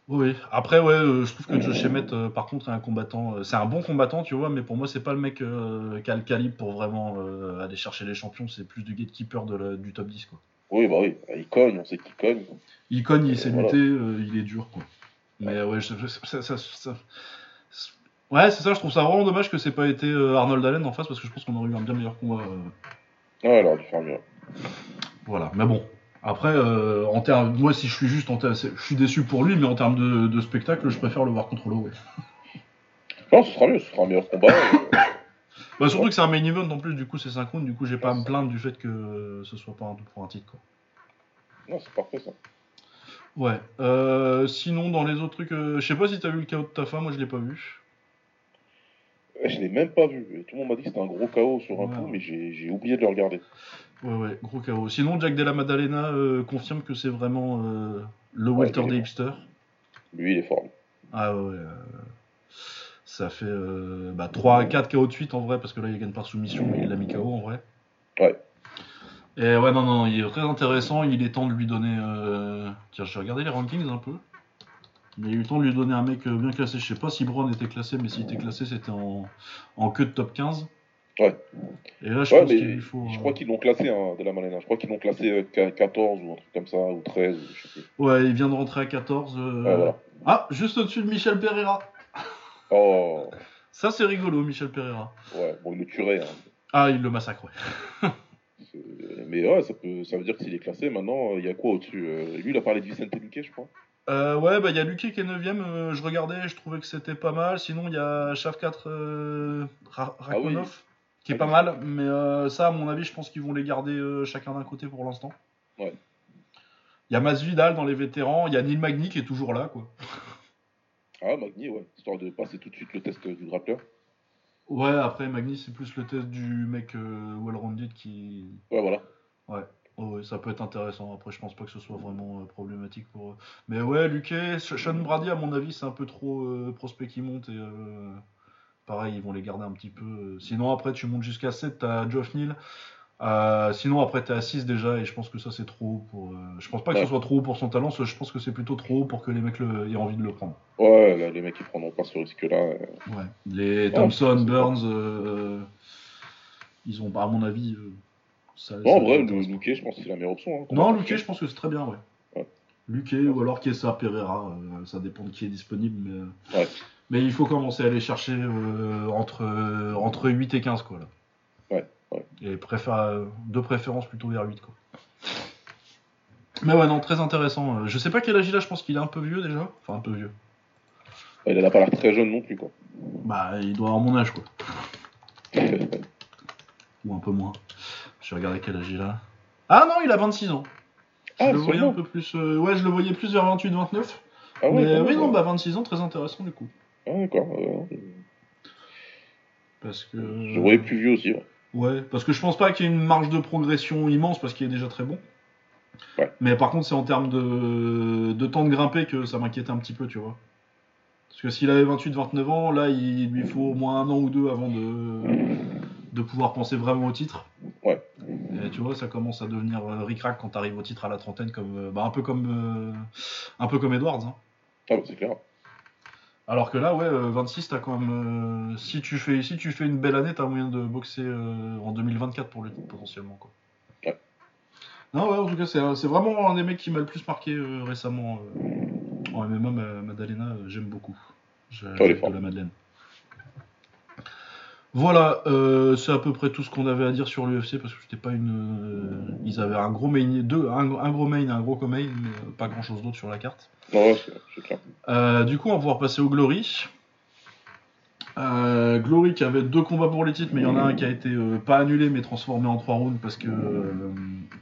Oui, après, ouais, euh, je trouve que Josh Emmett, euh, par contre, est un combattant. euh, c'est un bon combattant, tu vois, mais pour moi, c'est pas le mec euh, qui a le calibre pour vraiment euh, aller chercher les champions. C'est plus du gatekeeper de la- du top 10, quoi. Oui, bah oui, il cogne, on sait qu'il cogne. Il cogne, il sait voilà. lutter, euh, il est dur, quoi. Mais ouais, je- je- ça, ça- ça- ouais, c'est ça, je trouve ça vraiment dommage que c'est pas été euh, Arnold Allen en face, parce que je pense qu'on aurait eu un bien meilleur combat. euh, Ouais, il aurait dû faire mieux. Voilà, mais bon. Après, euh, en termes, moi, si je suis juste, en ter- je suis déçu pour lui, mais en termes de, de spectacle, je préfère le voir contre Holloway. Non, ce sera mieux, ce sera un meilleur combat. euh, Bah, surtout que c'est un main event en plus, du coup, c'est synchrone, du coup, j'ai pas à me plaindre du fait que ce soit pas un tout pour un titre, quoi. non, c'est parfait ça. Ouais. Euh, sinon, dans les autres trucs, euh, je sais pas si t'as vu le KO de ta femme, moi je l'ai pas vu. Eh, Je l'ai même pas vu. Et tout le monde m'a dit que c'était un gros chaos sur un Ouais. coup, mais j'ai oublié de le regarder. Ouais, ouais, gros KO. Sinon, Jack Della Maddalena euh, confirme que c'est vraiment euh, le Ouais, est des hipsters. Lui, il est fort. Ah ouais, ouais. euh, ça fait euh, bah, 3 à 4 KO de suite en vrai, parce que là il gagne par soumission, mais il l'a mis KO en vrai. Ouais. Et ouais, non, non, il est très intéressant. Il est temps de lui donner. euh, Tiens, je vais regarder les rankings un peu. Il y a eu le temps de lui donner un mec euh, bien classé. Je sais pas si Brown était classé, mais s'il était classé, c'était en... en queue de top 15. Ouais. Et là, je Ouais, pense mais qu'il faut. je euh, crois qu'ils l'ont classé, hein, de la Malena. Je crois qu'ils l'ont classé euh, qu'à 14 ou un truc comme ça, ou 13, ou je sais plus. Ouais, il vient de rentrer à 14. euh, Ouais, voilà. Ah, juste au-dessus de Michel Pereira. Oh, Ça, c'est rigolo, Michel Pereira. ouais, bon, il le tuerait. Hein. Ah, il le. C'est- Mais ouais, ça, peut, ça veut dire que s'il est classé, maintenant, il y a quoi au-dessus euh, Lui, il a parlé de Vicente Luque, je crois. Euh, ouais, bah il y a Luque qui est 9ème, je regardais, je trouvais que c'était pas mal. Sinon, il y a Shav 4 euh, Ra- Rakhmonov qui est Ah pas oui. mal, mais euh, ça, à mon avis, je pense qu'ils vont les garder euh, chacun d'un côté pour l'instant. Ouais. Il y a Masvidal dans les vétérans, il y a Neil Magny qui est toujours là, quoi. Ah, Magni, ouais, histoire de passer tout de suite le test du grappleur. Ouais, après, Magny, c'est plus le test du mec euh, well-rounded qui. Ouais, voilà. Ouais. Oh, ça peut être intéressant. Après, je pense pas que ce soit vraiment euh, problématique pour eux. Mais ouais, Luque, Sean Brady, à mon avis, c'est un peu trop euh, prospect qui monte. Et euh, pareil, ils vont les garder un petit peu. Sinon, après, tu montes jusqu'à 7, t'as Geoff Neal. Sinon, après, t'es à 6 déjà. Et je pense que ça, c'est trop haut pour. Je pense pas que Ouais. ce soit trop haut pour son talent. Je pense que c'est plutôt trop haut pour que les mecs le- aient envie de le prendre. Ouais, là, les mecs, ils prendront pas ce risque-là. Ouais. Les Thompson, Burns, ils ont, à mon avis. Ça, Non, en vrai, les intéresse le pas. Luque, je pense que c'est la meilleure option. hein, Non, comme Luque, je pense que c'est très bien, ouais. Ouais. Ou alors Kessa Pereira, euh, ça dépend de qui est disponible. Mais, euh, Ouais. mais il faut commencer à aller chercher euh, entre, euh, entre 8 et 15 quoi là. Ouais, ouais. Et préfère, de préférence plutôt vers 8 quoi. Mais ouais non, très intéressant. Je sais pas quel âge il a, je pense qu'il est un peu vieux déjà. Enfin un peu vieux. Il a pas l'air très jeune non plus, quoi. Bah il doit avoir mon âge quoi. Ou un peu moins. Je vais regarder quel âge il a. Ah non, il a 26 ans. Je Ah, le voyais un peu plus. euh, ouais, je le voyais plus vers 28-29. Ah ouais, mais quand oui, non, bah 26 ans, très intéressant du coup. Ah, d'accord. euh, Parce que. Je le voyais plus vieux aussi, ouais. Ouais, parce que je pense pas qu'il y ait une marge de progression immense parce qu'il est déjà très bon. Ouais. Mais par contre, c'est en termes de... de temps de grimper que ça m'inquiétait un petit peu, tu vois. Parce que s'il avait 28-29 ans, là, il lui faut au moins un an ou deux avant de, de pouvoir penser vraiment au titre. Ouais. Tu vois, ça commence à devenir euh, ric-rac quand t'arrives au titre à la trentaine, comme, euh, bah, un peu comme, euh, un peu comme Edwards. hein. Ah, bah, c'est clair. Alors que là, ouais, euh, 26, t'as quand même. euh, si, tu fais, si tu fais une belle année, t'as moyen de boxer euh, en 2024 pour le titre, potentiellement. Quoi. Ouais. Non, ouais, en tout cas, c'est vraiment un des mecs qui m'a le plus marqué euh, récemment. En MMA, ma- Madalena, j'aime beaucoup. Est j'aime de la Madeleine. Voilà, euh, c'est à peu près tout ce qu'on avait à dire sur l'UFC parce que c'était pas une. euh, ils avaient un gros main, deux, un, un gros main et un gros co-main, mais euh, pas grand chose d'autre sur la carte. Non, c'est clair. Euh, du coup, on va pouvoir passer au Glory. Euh, Glory qui avait deux combats pour les titres, mais il y en a un qui a été pas annulé mais transformé en trois rounds parce que,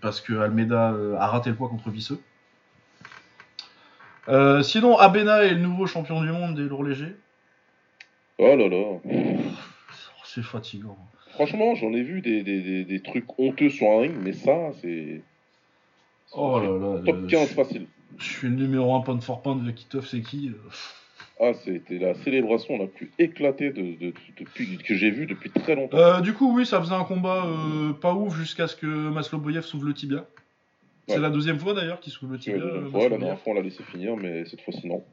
parce que Almeida a raté le poids contre Visseux. Sinon, Abena est le nouveau champion du monde des lourds légers. Oh là là. C'est fatigant. Franchement, j'en ai vu des, des, des, des trucs honteux sur un ring, mais ça, c'est. Oh là là. Top euh, 15 je, facile. je suis le numéro 1 pound for pound de Kitov, c'est qui euh, Ah, c'était la célébration la plus éclatée de, de- depuis, que j'ai vue depuis très longtemps. Euh, du coup, oui, ça faisait un combat euh, pas ouf jusqu'à ce que Masloboyev s'ouvre le tibia. C'est Ouais. la deuxième fois d'ailleurs qu'il s'ouvre le tibia. vois, la euh, dernière fois, on l'a laissé finir, mais cette fois-ci, non.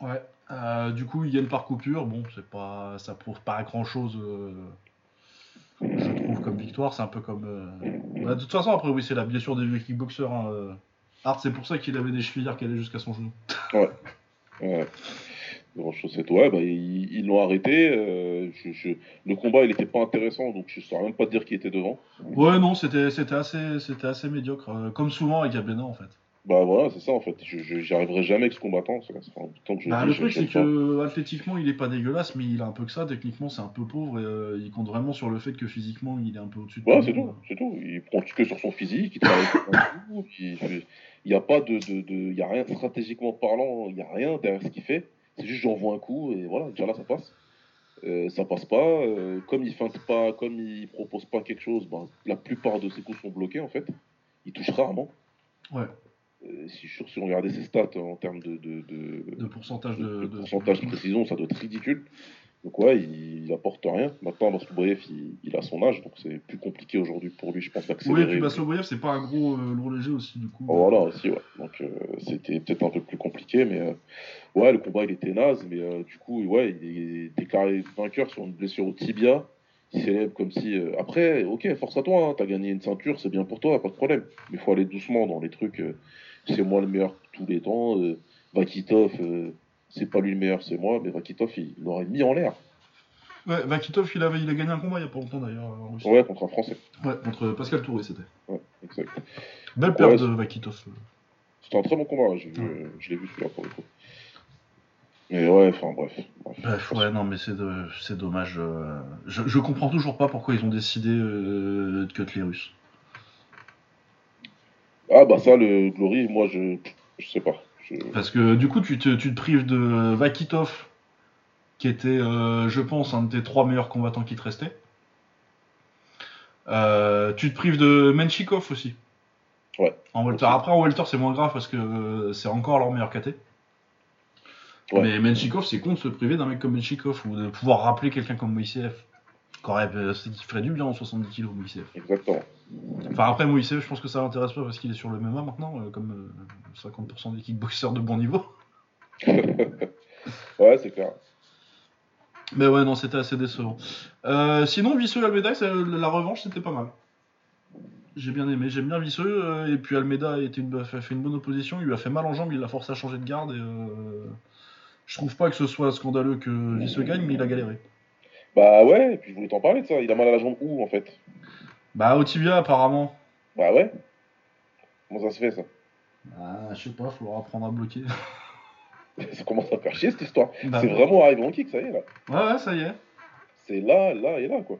Ouais. Euh, du coup, il gagne par coupure. Bon, c'est pas, ça prouve pas grand chose. je trouve comme victoire. C'est un peu comme. euh, bah, de toute façon, après, oui, c'est la blessure des vieux kickboxers. Hein, euh. Hart, c'est pour ça qu'il avait des chevillères qui allaient jusqu'à son genou. Ouais. Grand chaussette, ouais, bah, ils l'ont arrêté. euh, je- je- Le combat, il était pas intéressant, donc je saurais même pas dire qui était devant. Ouais, non, c'était, assez, assez médiocre. euh, comme souvent avec Abena en fait. Bah voilà, c'est ça en fait. J'y arriverai jamais avec ce combattant. Ça ça temps que je Bah, le truc, c'est que athlétiquement, il est pas dégueulasse, mais il a un peu que ça. Techniquement, c'est un peu pauvre et euh, il compte vraiment sur le fait que physiquement, il est un peu au-dessus de Ouais, tout c'est tout, c'est tout. Il prend que sur son physique, il travaille coup, il n'y a pas de, de, de- il y a rien stratégiquement parlant, il n'y a rien derrière ce qu'il fait. C'est juste j'envoie un coup et voilà, déjà là ça passe. Euh, ça passe pas. euh, comme il feinte pas, comme il propose pas quelque chose, ben, la plupart de ses coups sont bloqués en fait. Il touche rarement. Ouais, si je si on regardait ses stats en termes de, de, de, de pourcentage de. pourcentage de précision, ça doit être ridicule. Donc ouais, il, il apporte rien. Maintenant, Masloboyev, il, il a son âge, donc c'est plus compliqué aujourd'hui pour lui, je pense, Oui, et d'accélérer. puis Masloboyev, c'est pas un gros euh, lourd léger aussi, du coup. Oh, voilà, aussi, ouais. Donc euh, c'était peut-être un peu plus compliqué, mais euh, ouais, le combat il était naze, mais euh, du coup, ouais, il est déclaré vainqueur sur une blessure au tibia. Il célèbre comme si. euh, Après, ok, force à toi, hein, t'as gagné une ceinture, c'est bien pour toi, pas de problème. Mais il faut aller doucement dans les trucs. C'est moi le meilleur tous les temps. euh, Vakitov, euh, c'est pas lui le meilleur, c'est moi, mais Vakitov, il l'aurait mis en l'air. Ouais, Vakitov, il, avait, il a gagné un combat il y a pas longtemps d'ailleurs. en Russie. Ouais, contre un Français. Ouais, contre Pascal Touré, c'était. Ouais, exact. Belle perte de Vakitov. C'était un très bon combat, vu, euh, je l'ai vu celui-là pour le coup. Mais ouais, enfin bref. bref. Bref, ouais, non, mais c'est de- c'est dommage. Je, je comprends toujours pas pourquoi ils ont décidé euh, de cut les Russes. Ah bah ça, le Glory, moi je, je sais pas. Je... Parce que du coup, tu te, tu te prives de Vakitov, qui était, euh, je pense, un de tes trois meilleurs combattants qui te restaient. Euh, tu te prives de Menchikov aussi. Ouais. En welter. Après, en welter, c'est moins grave parce que euh, c'est encore leur meilleur KT. Ouais. Mais Menchikov, c'est con de se priver d'un mec comme Menchikov ou de pouvoir rappeler quelqu'un comme Moïsev. Euh, ferait du bien en 70 kg, Moïsev. Exactement. Enfin, après, Moïsev, je pense que ça l'intéresse pas parce qu'il est sur le MMA maintenant, euh, comme euh, 50% des kickboxers de bon niveau. Ouais, c'est clair. Mais ouais, non, c'était assez décevant. Euh, sinon, Visseux Almeida, la revanche, c'était pas mal. J'ai bien aimé, j'aime bien Visseux, euh, et puis Almeida a, été une, a fait une bonne opposition, il lui a fait mal en jambes, il l'a forcé à changer de garde, et euh, je trouve pas que ce soit scandaleux que Visseux gagne, mais il a galéré. Bah ouais, et puis je voulais t'en parler de ça. Il a mal à la jambe où en fait? Bah au tibia apparemment. Bah ouais. Comment ça se fait ça? Ah, je sais pas, faudra apprendre à bloquer. Ça commence à faire chier cette histoire. Bah c'est vraiment arrivé en kick, ça y est là. Ouais, ouais, ça y est. C'est là, là et là quoi.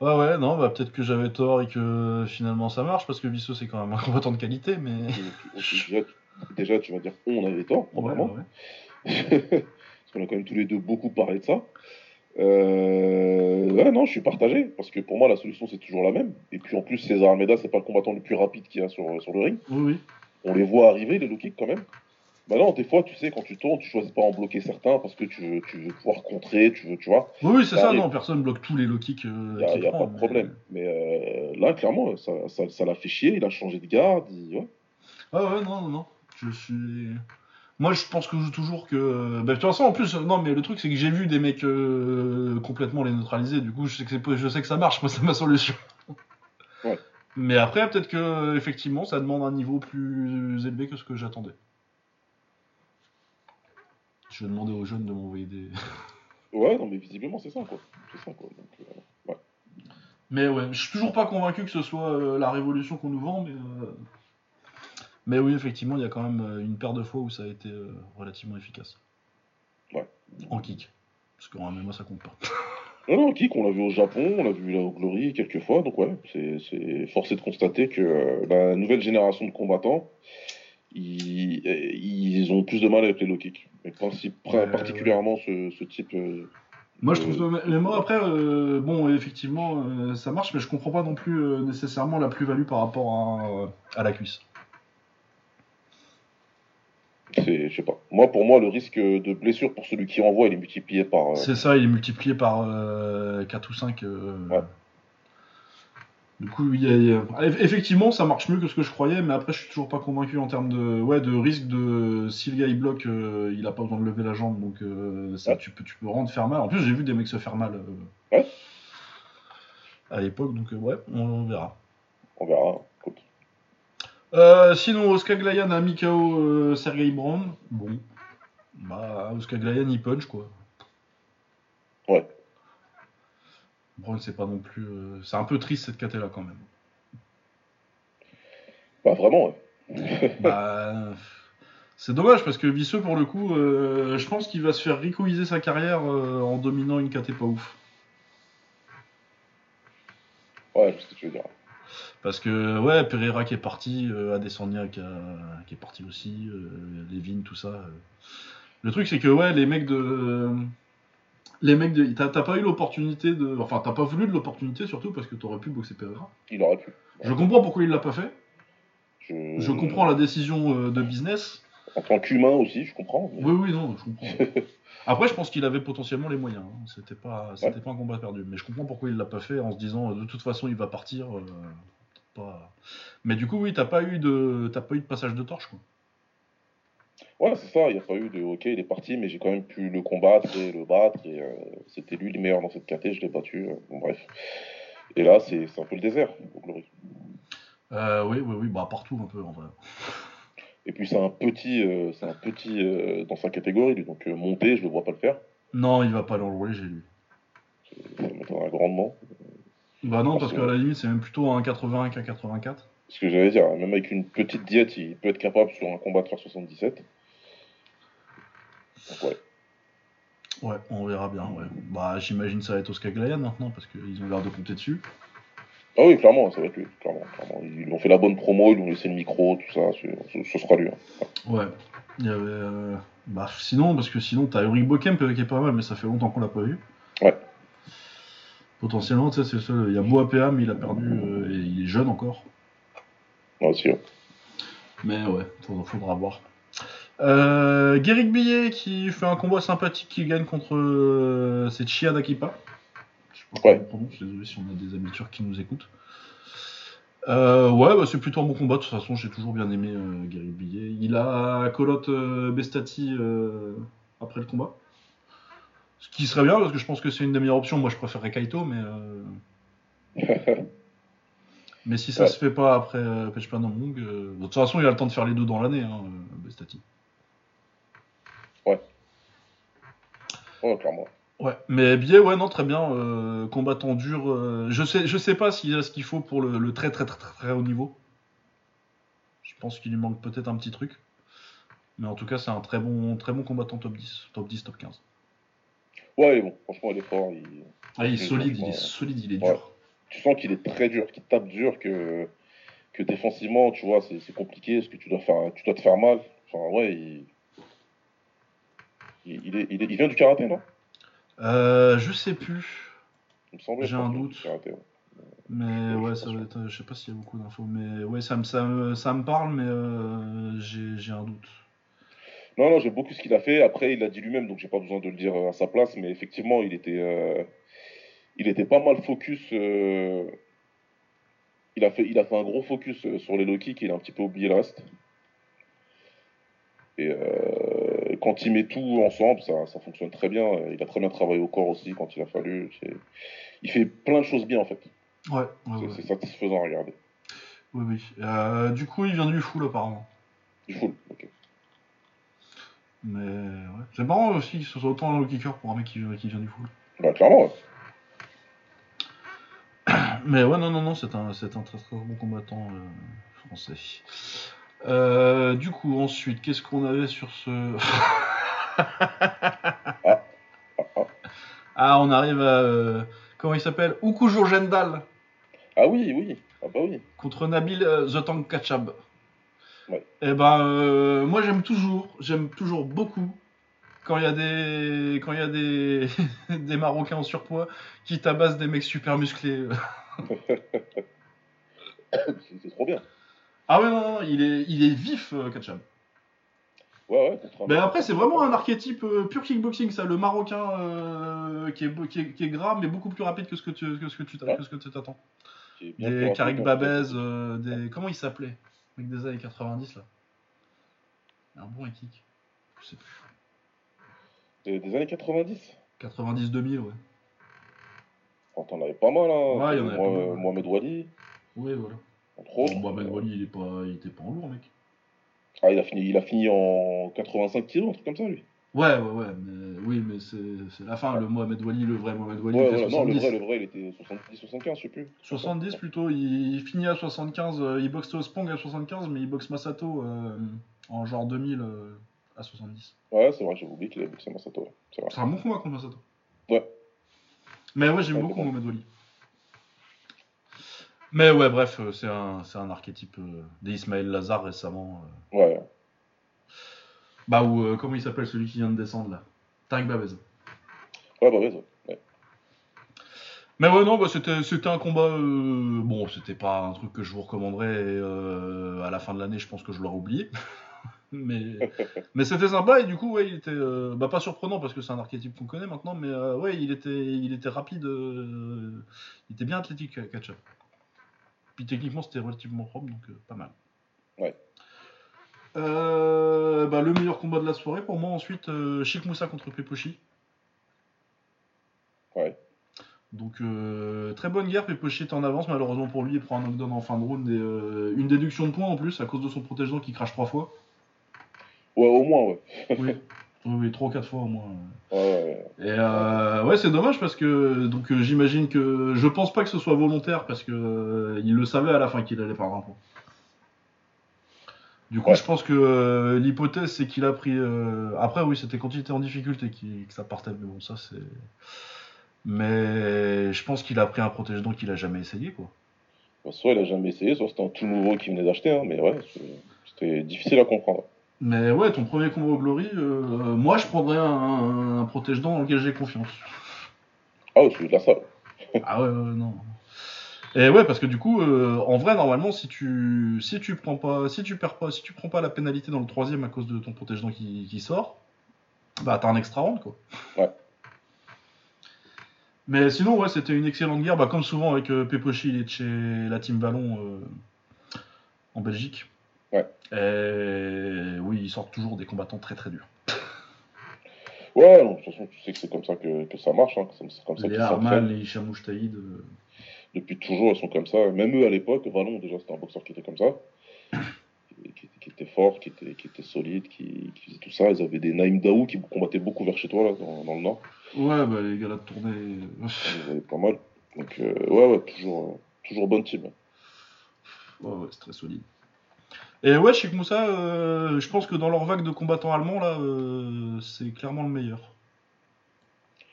Ouais, ouais, non, bah peut-être que j'avais tort et que finalement ça marche, parce que Visseux c'est quand même un combattant de qualité, mais. Déjà, tu- déjà, tu vas dire on avait tort, ouais, ouais. qu'on a quand même tous les deux beaucoup parlé de ça. Euh... Ouais, non, je suis partagé, parce que pour moi, la solution, c'est toujours la même. Et puis en plus, César Almeida, c'est pas le combattant le plus rapide qu'il y a sur, sur le ring. Oui, oui. On les voit arriver, les low kicks, quand même. Bah non, des fois, tu sais, quand tu tournes, tu choisis pas en bloquer certains parce que tu veux, tu veux pouvoir contrer, tu veux, tu vois. Oui, oui, c'est Ça ça, arrive. non, personne bloque tous les low kicks. Il Euh, n'y a, y a prend, pas de mais- problème. Mais euh, là, clairement, ça ça- ça l'a fait chier, il a changé de garde. il- ouais. Ah ouais, non, non, non. Je suis. Moi, je pense que je joue toujours que. Bah, de toute façon, en plus, non, mais le truc, c'est que j'ai vu des mecs euh, complètement les neutraliser. Du coup, je sais que, je sais que ça marche. Moi, c'est ma solution. Ouais. Mais après, peut-être que effectivement, ça demande un niveau plus élevé que ce que j'attendais. Je vais demander aux jeunes de m'envoyer des. Ouais, non, mais visiblement, c'est ça, quoi. C'est ça, quoi. Donc, euh, ouais. Mais ouais, je suis toujours pas convaincu que ce soit euh, la révolution qu'on nous vend, mais. Euh, Mais oui, effectivement, il y a quand même euh, une paire de fois où ça a été euh, relativement efficace. Ouais. En kick. Parce qu'en MMA, ça compte pas. Non, non, kick, on l'a vu au Japon, on l'a vu là au Glory quelques fois, donc ouais, c'est- forcé de constater que euh, la nouvelle génération de combattants, ils, euh, ils ont plus de mal avec les low kicks. Mais Ouais, particulièrement ce, ce type. euh, Moi, je Euh, trouve. que- Mais moi, après, euh, bon, effectivement, euh, ça marche, mais je comprends pas non plus euh, nécessairement la plus-value par rapport à, euh, à la cuisse. C'est, je sais pas. Moi, pour moi, le risque de blessure pour celui qui envoie, il est multiplié par. euh, C'est ça, il est multiplié par euh, 4 ou 5. euh, Ouais. Du coup, il y a- il y a- eff- effectivement, ça marche mieux que ce que je croyais, mais après, je suis toujours pas convaincu en termes de, ouais, de risque de. Si le gars il bloque, euh, il a pas besoin de lever la jambe, donc euh, ça, Ouais. tu, peux, tu peux te faire mal. En plus, j'ai vu des mecs se faire mal euh, Ouais. à l'époque, donc euh, ouais, on verra. On verra. Euh, sinon, Oscar Glayan a mis KO euh, Sergei Brown. Bon. Bah, Oscar Glayan, il punch, quoi. Ouais. Brown, c'est pas non plus. euh, C'est un peu triste cette caté là quand même. Bah, vraiment, ouais. bah. C'est dommage parce que Visseux, pour le coup, euh, je pense qu'il va se faire ricoiser sa carrière en dominant une caté pas ouf. Ouais, je sais ce que tu veux dire. Parce que, ouais, Pereira qui est parti, euh, Adesanya qui, a- qui est parti aussi, euh, Levin, tout ça. euh. Le truc, c'est que, ouais, les mecs de. Les mecs de. T'as t'as pas eu l'opportunité de. Enfin, t'as pas voulu de l'opportunité surtout parce que t'aurais pu boxer Pereira. Il aurait pu. Je comprends pourquoi il l'a pas fait. Je, Je comprends la décision de business. En tant qu'humain aussi, je comprends. mais- Oui, oui, non, je comprends. Après, je pense qu'il avait potentiellement les moyens. hein. C'était pas, c'était pas un combat perdu. Mais je comprends pourquoi il l'a pas fait en se disant, de toute façon, il va partir. euh, pas... Mais du coup, oui, t'as pas eu de, t'as pas eu de passage de torche, quoi. Ouais, c'est ça, il n'y a pas eu de ok, il est parti, mais j'ai quand même pu le combattre et le battre, et euh, c'était lui le meilleur dans cette caté, je l'ai battu, euh, bon, bref. Et là, c'est c'est un peu le désert. Euh, oui, oui, oui, bah partout un peu en vrai. Et puis c'est un petit, c'est un petit dans sa catégorie, lui, donc monter, je le vois pas le faire, Non, il va pas l'enrouler, j'ai lu. ça m'étonnerait grandement. Bah non, parce qu'à la limite, c'est même plutôt un 81 qu'un 84. Ce que j'allais dire, même avec une petite diète, il peut être capable sur un combat de faire 77. Donc ouais, Ouais, on verra bien, ouais. Bah, j'imagine ça va être Oscar Glayan maintenant, parce qu'ils ont l'air de compter dessus. ah oui, clairement, ça va être lui, clairement, clairement. Ils ont fait la bonne promo, ils lui ont laissé le micro, tout ça, ce, ce sera lui. hein. Ouais. Il y avait. euh, Bah, sinon, parce que sinon, t'as Ulrich Bokem qui est pas mal, mais ça fait longtemps qu'on l'a pas vu. Ouais. Potentiellement, tu sais, c'est le seul. Il y a Boapea, mais il a perdu, euh, et il est jeune encore. Aussi, ouais. Mais ouais, faudra, faudra voir. Euh, Guéric Billet qui fait un combat sympathique qui gagne contre. euh, c'est Chia Dakipa. Je sais pas Ouais. prononce, désolé si on a des amis turcs qui nous écoutent. Euh, ouais, bah, c'est plutôt un bon combat. De toute façon, j'ai toujours bien aimé euh, Guéric Billet. Il a colotte Bestati après le combat. Ce qui serait bien parce que je pense que c'est une des meilleures options. Moi, je préférerais Kaito, mais. euh, Mais si ça Ouais. se fait pas après euh, Panomong, euh, de toute façon, il a le temps de faire les deux dans l'année, hein, euh, Bestati. Ouais, clairement. Ouais, mais Biais, ouais, non, très bien. combattant dur. je sais, je sais pas s'il a ce qu'il faut pour le, le très, très, très, très, très haut niveau. Je pense qu'il lui manque peut-être un petit truc. Mais en tout cas, c'est un très bon, très bon combattant top 10, top 10, top 15. Ouais, il est bon. Franchement, il est fort. il- Ah, il est solide, il est solide, il est ouais. dur. Tu sens qu'il est très dur, qu'il tape dur, que, que défensivement, tu vois, c'est compliqué, parce que tu dois, faire, tu dois te faire mal. Enfin, ouais, il, il, il est, il, est- il vient du karaté, non? Euh, je sais plus. Il me semblait. J'ai un doute. karaté, ouais. Mais ouais, ça va être, je sais pas s'il y a beaucoup d'infos, mais ouais, ça me, ça me, ça me parle, mais euh, j'ai un doute. Non, non, j'aime beaucoup ce qu'il a fait. Après, il l'a dit lui-même, donc j'ai pas besoin de le dire à sa place, mais effectivement, il était, euh, il était pas mal focus. euh, il, a fait, il a fait un gros focus euh, sur les low kicks, il a un petit peu oublié le reste. Et euh, quand il met tout ensemble, ça, ça fonctionne très bien. Il a très bien travaillé au corps aussi quand il a fallu. Il fait plein de choses bien en fait. Ouais, ouais, C'est ouais. satisfaisant à regarder. Oui, oui. Euh, du coup, il vient du full apparemment. Du full. ok. Mais ouais. C'est marrant aussi que ce soit autant un low kicker pour un mec qui, qui vient du full. Bah, clairement. Mais ouais, non, non, non, c'est un, c'est un très très bon combattant euh, français. Euh, du coup, ensuite, qu'est-ce qu'on avait sur ce. Ah, on arrive à. euh, comment il s'appelle? Ukujo Jendal Ah oui, oui. Ah bah oui. contre Nabil The Tank Kachab. Ouais. Et ben, euh, moi j'aime toujours, j'aime toujours beaucoup quand il y a des, quand il y a des, des Marocains en surpoids qui tabassent des mecs super musclés. c'est trop bien. Ah ouais, non, non, il est, il est vif, euh, Kachab. Ouais, ouais. un Mais après, c'est vraiment un archétype euh, pur kickboxing, ça, le Marocain euh, qui, est, qui, est, qui est gras, mais beaucoup plus rapide que ce que tu, que ce que tu Ouais. que ce que tu t'attends. Des Karik Babez, euh, des. Comment il s'appelait? Mec des années 90 là. Un bon kick. Je sais plus. Des, des années 90 90-2000, ouais. Oh, T'en avais pas mal, hein. Ouais, il y en avait Moi- pas mal. Mohamed Wali, Oui, voilà. entre autres. Mohamed Wali, il, est pas, il était pas en lourd, mec. Ah, il a fini, il a fini en 85 kilos, un truc comme ça, lui. Ouais, ouais, ouais. Mais, oui, mais c'est la fin. Le Mohamed Wali, le vrai Mohamed Wali, Ouais, il fait voilà. Non, le 70. vrai, le vrai, il était 70-75, je sais plus. 70 plutôt, il, il finit à 75, euh, il boxe Spong à 75, mais il boxe Masato euh, en genre 2000 euh, à 70. Ouais, c'est vrai, j'ai oublié qu'il avait boxé Masato. C'est un bon combat contre Masato. Ouais. Mais ouais, j'aime beaucoup. Mohamed Wali. Mais ouais, bref, c'est un, un archétype euh, d'Ismaël Lazare récemment. Ouais. Bah, ou euh, comment il s'appelle celui qui vient de descendre là? Tarek Babez. Ouais, ouais, ouais. ouais. Mais ouais, non, bah, c'était, un combat. euh, Bon, c'était pas un truc que je vous recommanderais. euh, à la fin de l'année, je pense que je l'aurais oublié. mais mais c'était sympa et du coup, ouais, il était. euh, bah, pas surprenant parce que c'est un archétype qu'on connaît maintenant, mais ouais, il était, il était rapide. il était bien athlétique, Ketchup. Puis techniquement, c'était relativement propre, donc pas mal. Ouais. Euh, bah, le meilleur combat de la soirée pour moi, ensuite, euh, Chic Moussa contre Pepochi. Ouais. Donc euh, très bonne guerre, Pepochi est en avance, malheureusement pour lui, il prend un knockdown en fin de round et euh, une déduction de points en plus à cause de son protège-dents qui crache trois fois. Ouais, au moins, ouais. Oui, oui, trois ou quatre fois au moins. Ouais, ouais, Et euh, ouais, c'est dommage parce que donc j'imagine que je pense pas que ce soit volontaire parce que il le savait à la fin qu'il allait perdre un point. Du coup, Ouais. je pense que euh, l'hypothèse c'est qu'il a pris. euh, Après, oui, c'était quand il était en difficulté que ça partait, mais bon, ça c'est. Mais je pense qu'il a pris un protège-dents qu'il a jamais essayé quoi. Soit il a jamais essayé, soit c'était un tout nouveau qu'il venait d'acheter, hein, mais ouais, c'était difficile à comprendre. Mais ouais, ton premier combat au Glory, euh, moi je prendrais un, un protège-dents dans lequel j'ai confiance. Ah, ouais, c'est de la salle. Ah ouais, ouais, non. Et ouais, parce que du coup, euh, en vrai, normalement, si tu, si tu prends pas, si tu perds pas, si tu prends pas la pénalité dans le troisième à cause de ton protège-dents qui, qui sort, bah t'as un extra round quoi. Ouais. Mais sinon, ouais, c'était une excellente guerre, bah, comme souvent avec euh, Pepochi, il est de chez la Team Vallon euh, en Belgique. Ouais. Et oui, ils sortent toujours des combattants très très durs. Ouais, de toute façon, tu sais que c'est comme ça que, que ça marche, hein, que c'est comme ça Les Arman, les Chamouche Taïd. euh, Depuis toujours, ils sont comme ça. Même eux, à l'époque, Vallon, déjà, c'était un boxeur qui était comme ça. Qui, était fort, qui était, qui était solide, qui, qui faisait tout ça. Ils avaient des Naïm Daou qui combattaient beaucoup vers chez toi, là, dans, dans le Nord. Ouais, bah les gars là de tournée. Ils avaient pas mal. Donc, euh, ouais, ouais, toujours, euh, toujours bonne team. Ouais, ouais, c'est très solide. Et ouais, Sheikh Moussa, euh, je pense que dans leur vague de combattants allemands, là, euh, c'est clairement le meilleur.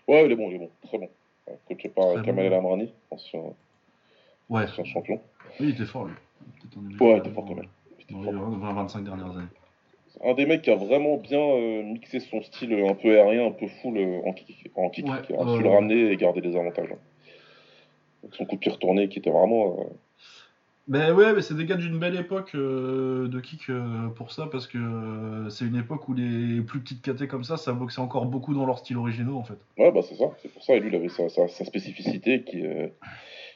Ouais, il est bon, il est bon, très bon. Coaché par bon. El Amrani, ancien, Ouais, ancien champion. oui, il était fort lui. Ouais, il était fort quand même. Il était Dans fort. les 20-25 dernières années. Un des mecs qui a vraiment bien euh, mixé son style un peu aérien, un peu full euh, en kick, en kick Ouais, qui a su le ramener et garder les avantages. hein. Avec son coup de pied retourné qui était vraiment. euh, Mais ouais, mais c'est des gars d'une belle époque euh, de kick euh, pour ça, parce que euh, c'est une époque où les plus petites KT comme ça, ça boxait encore beaucoup dans leur style originaux en fait. Ouais, bah c'est ça, c'est pour ça. Et lui, il avait sa, sa- sa spécificité qui, euh,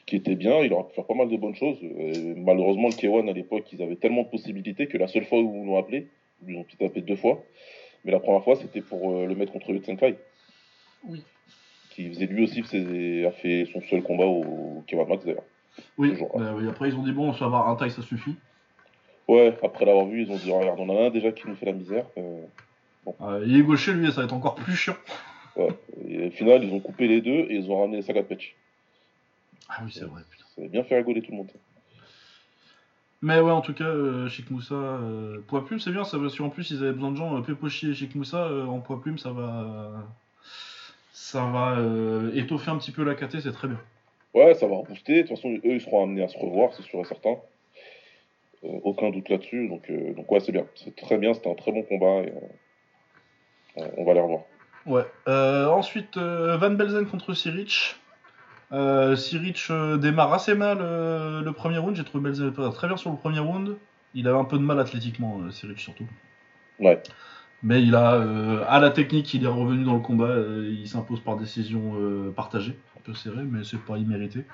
qui était bien. Il aurait pu faire pas mal de bonnes choses. Et malheureusement, le K1 à l'époque, ils avaient tellement de possibilités que la seule fois où ils l'ont appelé, ils l'ont peut-être appelé deux fois. Mais la première fois, c'était pour euh, le mettre contre Yu Senkai. Oui. Qui faisait lui aussi, a fait son seul combat au K1 Max d'ailleurs. Oui, bah oui, après ils ont dit bon, on va avoir un taille, ça suffit. Ouais, après l'avoir vu, ils ont dit regarde, on en a un déjà qui nous fait la misère. euh, Euh, il est gaucher lui, ça va être encore plus chiant. et au final, ils ont coupé les deux et ils ont ramené Saga Patch. Ah oui, c'est vrai, putain. Ça avait bien fait rigoler tout le monde. Mais ouais, en tout cas, euh, Chic Moussa, euh, poids plume, c'est bien, ça va, si en plus ils avaient besoin de gens, euh, Pepochi et Chic Moussa, euh, en poids plume, ça va, ça va euh, étoffer un petit peu la KT, c'est très bien. Ouais, ça va rebooster. De toute façon, eux, ils seront amenés à se revoir, c'est sûr et certain. Euh, aucun doute là-dessus. Donc, euh, donc ouais, c'est bien. C'est très bien. C'était un très bon combat. Et, euh, on- va les revoir. Ouais. Euh, ensuite, euh, Van Belzen contre Siric. Euh, Siric euh, démarre assez mal euh, le premier round. J'ai trouvé Belzen très bien sur le premier round. Il avait un peu de mal athlétiquement, euh, Siric surtout. Ouais. Mais il a, à la technique, il est revenu dans le combat. il s'impose par décision partagée. Un peu serré, mais c'est pas immérité.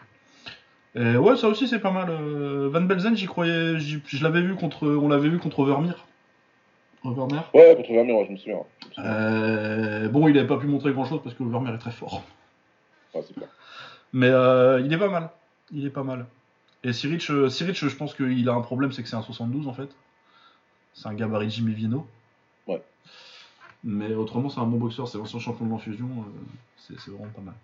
Et ouais, ça aussi c'est pas mal. Van Belzen, j'y croyais. Je l'avais vu contre. On l'avait vu contre Vermeer. Vermeer. Ouais, contre Vermeer, ouais, je me souviens. Je me souviens. Euh, bon, il avait pas pu montrer grand chose parce que Vermeer est très fort. Ouais, c'est clair. Mais euh, il est pas mal. Il est pas mal. Et Siric, euh, Siric, je pense qu'il a un problème, c'est que c'est un 72 en fait. C'est un gabarit Jimmy Vino. Ouais. Mais autrement, c'est un bon boxeur, c'est l'ancien champion de l'infusion. euh, c'est vraiment pas mal.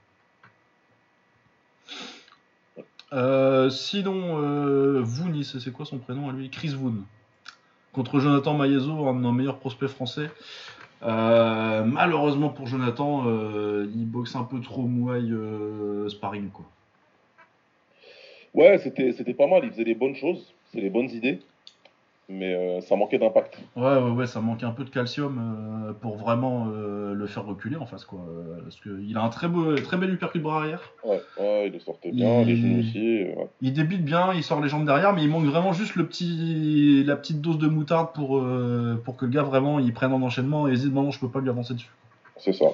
Euh, sinon, euh, Voon, c'est quoi son prénom à lui? Chris Voon. Contre Jonathan Maezo, un de nos meilleurs prospects français. Euh, malheureusement pour Jonathan, euh, il boxe un peu trop mouaille euh, sparring quoi. Ouais, c'était c'était pas mal. Il faisait les bonnes choses. C'est les bonnes idées. Mais euh, ça manquait d'impact. Ouais, ouais, ouais, ça manquait un peu de calcium euh, pour vraiment euh, le faire reculer en face, quoi. Parce qu'il a un très, beau, très bel uppercut bras arrière. Ouais, ouais, il le sortait bien. Il- Les genoux aussi. ouais. Il débite bien, il sort les jambes derrière, mais il manque vraiment juste le petit, la petite dose de moutarde pour, pour que le gars vraiment il prenne en enchaînement et hésite, non, je peux pas lui avancer dessus. C'est ça.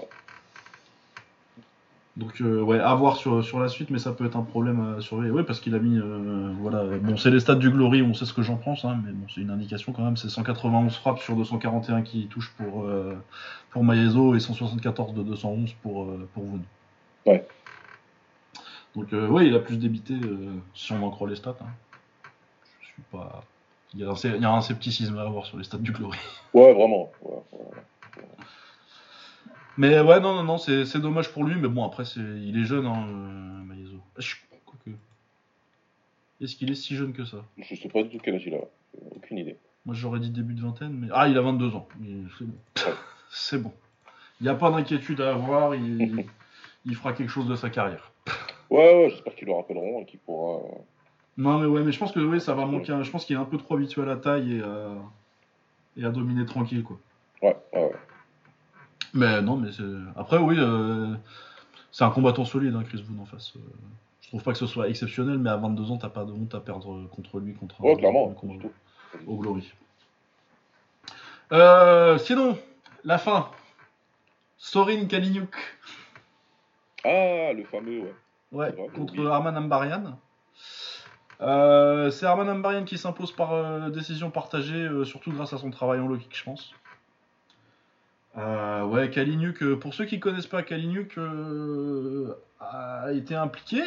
Donc, euh, ouais, à voir sur, sur la suite, mais ça peut être un problème à surveiller. Oui, parce qu'il a mis. euh, voilà, bon, c'est les stats du Glory, on sait ce que j'en pense, hein, mais bon, c'est une indication quand même. C'est 191 frappes sur 241 qui touchent pour, euh, pour Maezo et 174 de 211 pour, euh, pour Voon. Ouais. Donc, euh, ouais, il a plus débité, si on en croit les stats. hein. Je suis pas. Il y, a un, il y a un scepticisme à avoir sur les stats du Glory. Ouais, vraiment. Ouais, ouais. Mais ouais, non, non, non, c'est c'est dommage pour lui, mais bon, après, c'est il est jeune, hein, euh. Je- quoique. Est-ce qu'il est si jeune que ça? Je sais pas du tout quel âge il a. Aucune idée. Moi, j'aurais dit début de vingtaine, mais. Ah, il a 22 ans. Mais C'est bon. c'est bon. Il n'y a pas d'inquiétude à avoir, il... il fera quelque chose de sa carrière. Ouais, ouais, j'espère qu'ils le rappelleront et qu'il pourra. euh, Non, mais ouais, mais je pense que ça va manquer. un- Je pense qu'il est un peu trop habitué à la taille et à, et à dominer tranquille, quoi. Ouais, ouais, ouais. Mais non, mais c'est. Après, oui, euh, c'est un combattant solide, hein, Chris Boone en face. Euh, Je trouve pas que ce soit exceptionnel, mais à 22 ans, t'as pas de honte à perdre contre lui, contre un- Ouais, clairement. un du tout. au Glory. Euh, sinon, la fin. Sorin Kaliniuk. Ah, le fameux, ouais. Ouais, vrai, contre. Arman Ambarian. Euh, c'est Arman Ambarian qui s'impose par euh, décision partagée, euh, surtout grâce à son travail en low kick, je pense. Euh, ouais, Kaliniuk, euh, pour ceux qui connaissent pas, Kaliniuk euh, a été impliqué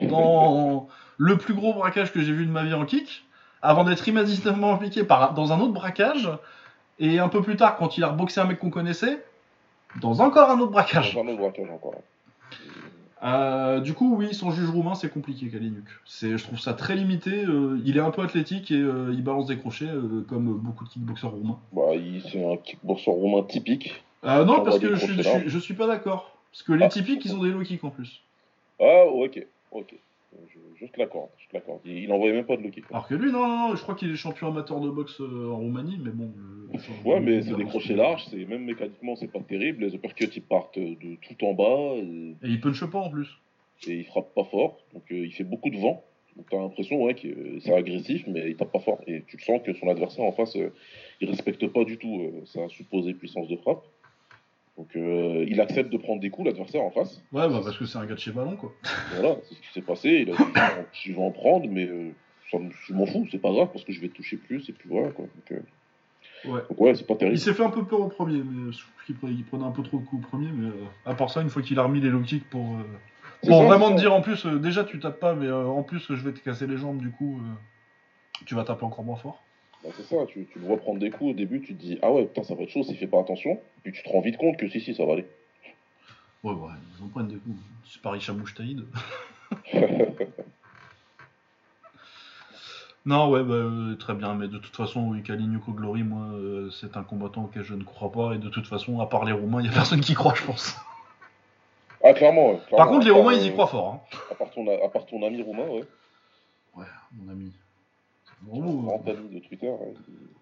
dans le plus gros braquage que j'ai vu de ma vie en kick, avant d'être immédiatement impliqué par, dans un autre braquage, et un peu plus tard, quand il a reboxé un mec qu'on connaissait, dans encore un autre braquage. Dans un autre braquage encore. Euh, du coup, oui, son juge roumain, c'est compliqué, Kaliniuk. C'est, je trouve ça très limité. euh, il est un peu athlétique et euh, il balance des crochets, comme beaucoup de kickboxers roumains. Bah, il- c'est un kickboxer roumain typique. Non, parce que je, je suis pas d'accord. Parce que les Ah. typiques, ils ont des low kicks en plus. Ah, ok, ok. Je, je te l'accorde, je te l'accorde. Il, il envoyait même pas de low kick. Alors que lui, non, non, non, je crois qu'il est champion amateur de boxe euh, en Roumanie, mais bon. euh, Ouais, mais c'est des crochets larges, c'est même mécaniquement, c'est pas terrible. Les uppercuts, ils partent de tout en bas et, Et il punch pas en plus. et il frappe pas fort. Donc, euh, il fait beaucoup de vent. Donc, t'as l'impression, ouais, que euh, c'est agressif, mais il tape pas fort. Et tu le sens que son adversaire en face, euh, il respecte pas du tout sa supposée puissance de frappe. Donc, euh, il accepte de prendre des coups, l'adversaire en face. Ouais, bah parce que c'est un gars de chez Ballon, quoi. Voilà, c'est ce qui s'est passé. Il a dit, je vais en prendre, mais euh, ça je m'en fous, c'est pas grave parce que je vais te toucher plus et puis voilà quoi. Donc, euh, Ouais. donc ouais, c'est pas Il terrible. s'est fait un peu peur au premier, mais je trouve qu'il prenait, il prenait un peu trop de coups au premier, mais euh, à part ça, une fois qu'il a remis les low kicks pour. euh, Pour vraiment te dire en plus, euh, déjà tu tapes pas, mais euh, en plus je vais te casser les jambes, du coup euh, tu vas taper encore moins fort. Bah, c'est ça, tu, tu le vois prendre des coups au début, tu te dis ah ouais, putain, ça va être chaud s'il fait pas attention. Puis tu te rends vite compte que si, si, ça va aller. Ouais, ouais, ils en prennent des coups. C'est Paris Chamouche Taïd. non, ouais, bah, euh, très bien, mais de toute façon, oui, Glory, moi, euh, c'est un combattant auquel je ne crois pas, et de toute façon, à part les Roumains, il n'y a personne qui croit, je pense. ah, clairement, ouais, Par contre, les Roumains, ils y euh, croient fort. Hein. À part, ton, à part ton ami roumain, ouais. Ouais, mon ami. De Twitter. ouais.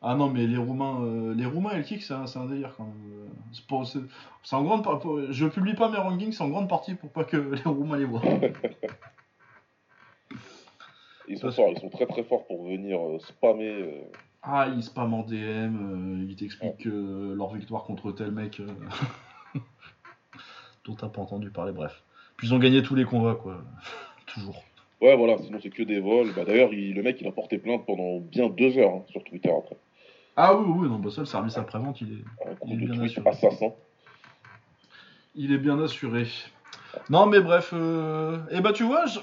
Ah non, mais les Roumains, euh, les Roumains et le kick, c'est un, c'est un délire quand même. C'est pour- c'est- c'est en grande par- pour- Je publie pas mes rankings, c'est en grande partie pour pas que les Roumains les voient. Ils sont Parce- forts, ils sont très très forts pour venir euh, spammer. euh, Ah, ils spamment en DM, euh, ils t'expliquent leur victoire contre tel mec euh, dont t'as pas entendu parler, bref. Puis ils ont gagné tous les combats, quoi. Toujours. Ouais, voilà, sinon c'est que des vols. Bah, D'ailleurs, il- le mec, il a porté plainte pendant bien deux heures hein, sur Twitter après. Ah oui, oui, non, bah ça, le service après-vente, il est, Un coup Il est de bien tweet assassin. il est bien assuré. Non, mais bref, euh... et bah tu vois, je-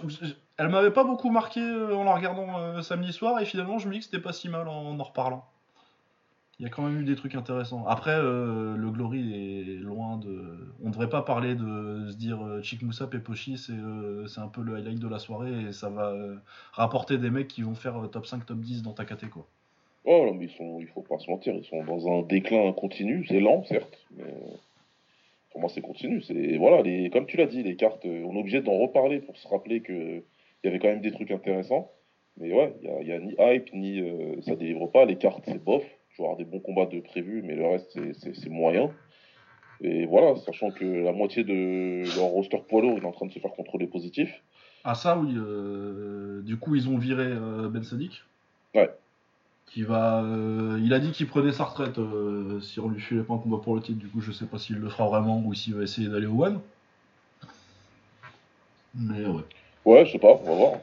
elle m'avait pas beaucoup marqué euh, en la regardant euh, samedi soir, et finalement, je me dis que c'était pas si mal en en, reparlant. Il y a quand même eu des trucs intéressants. Après, euh, le Glory est loin de. On devrait pas parler de se dire euh, Chick Moussa Pepochi, c'est euh, un peu le highlight de la soirée et ça va euh, rapporter des mecs qui vont faire top 5, top 10 dans ta caté quoi. Oh, non, mais ils sont, il faut pas se mentir, ils sont dans un déclin continu. C'est lent, certes, mais pour moi, c'est continu. Voilà, comme tu l'as dit, les cartes, on est obligé d'en reparler pour se rappeler que il y avait quand même des trucs intéressants. Mais ouais, il y a, a ni hype ni ça délivre pas. Les cartes, c'est bof. Tu vas avoir des bons combats de prévus, mais le reste, c'est- moyen. Et voilà, sachant que la moitié de leur roster poids est en train de se faire contrôler positif. Ah ça oui, euh, du coup ils ont viré euh, Ben Sadik. Ouais. Qui va, euh, il a dit qu'il prenait sa retraite si on lui filait pas un combat pour le titre. Du coup je sais pas s'il le fera vraiment ou s'il va essayer d'aller au One. Mais ouais. Ouais, je sais pas, on va voir.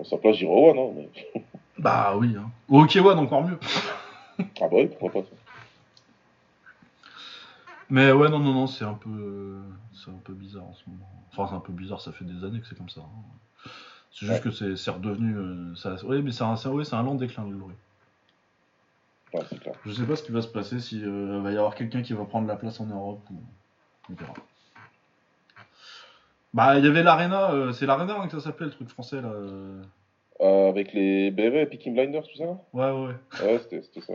À sa place, j'irai au One, hein, mais... Bah oui. Hein. Au OK One encore mieux. Ah bah oui, pourquoi pas. Mais ouais non non non c'est un peu, euh, c'est un peu bizarre en ce moment. Enfin c'est un peu bizarre, ça fait des années que c'est comme ça. hein. C'est juste que c'est c'est redevenu, euh, ça, ouais mais c'est un, c'est- ouais, c'est un lent déclin le Glory. Ouais, c'est clair. Je sais pas ce qui va se passer, si euh, va y avoir quelqu'un qui va prendre la place en Europe ou on verra. Bah il y avait l'Arena, euh, c'est l'Arena hein, que ça s'appelait le truc français là. Euh. Avec les BRE et Peaky Blinders, tout ça Ouais ouais Ouais, c'était ça.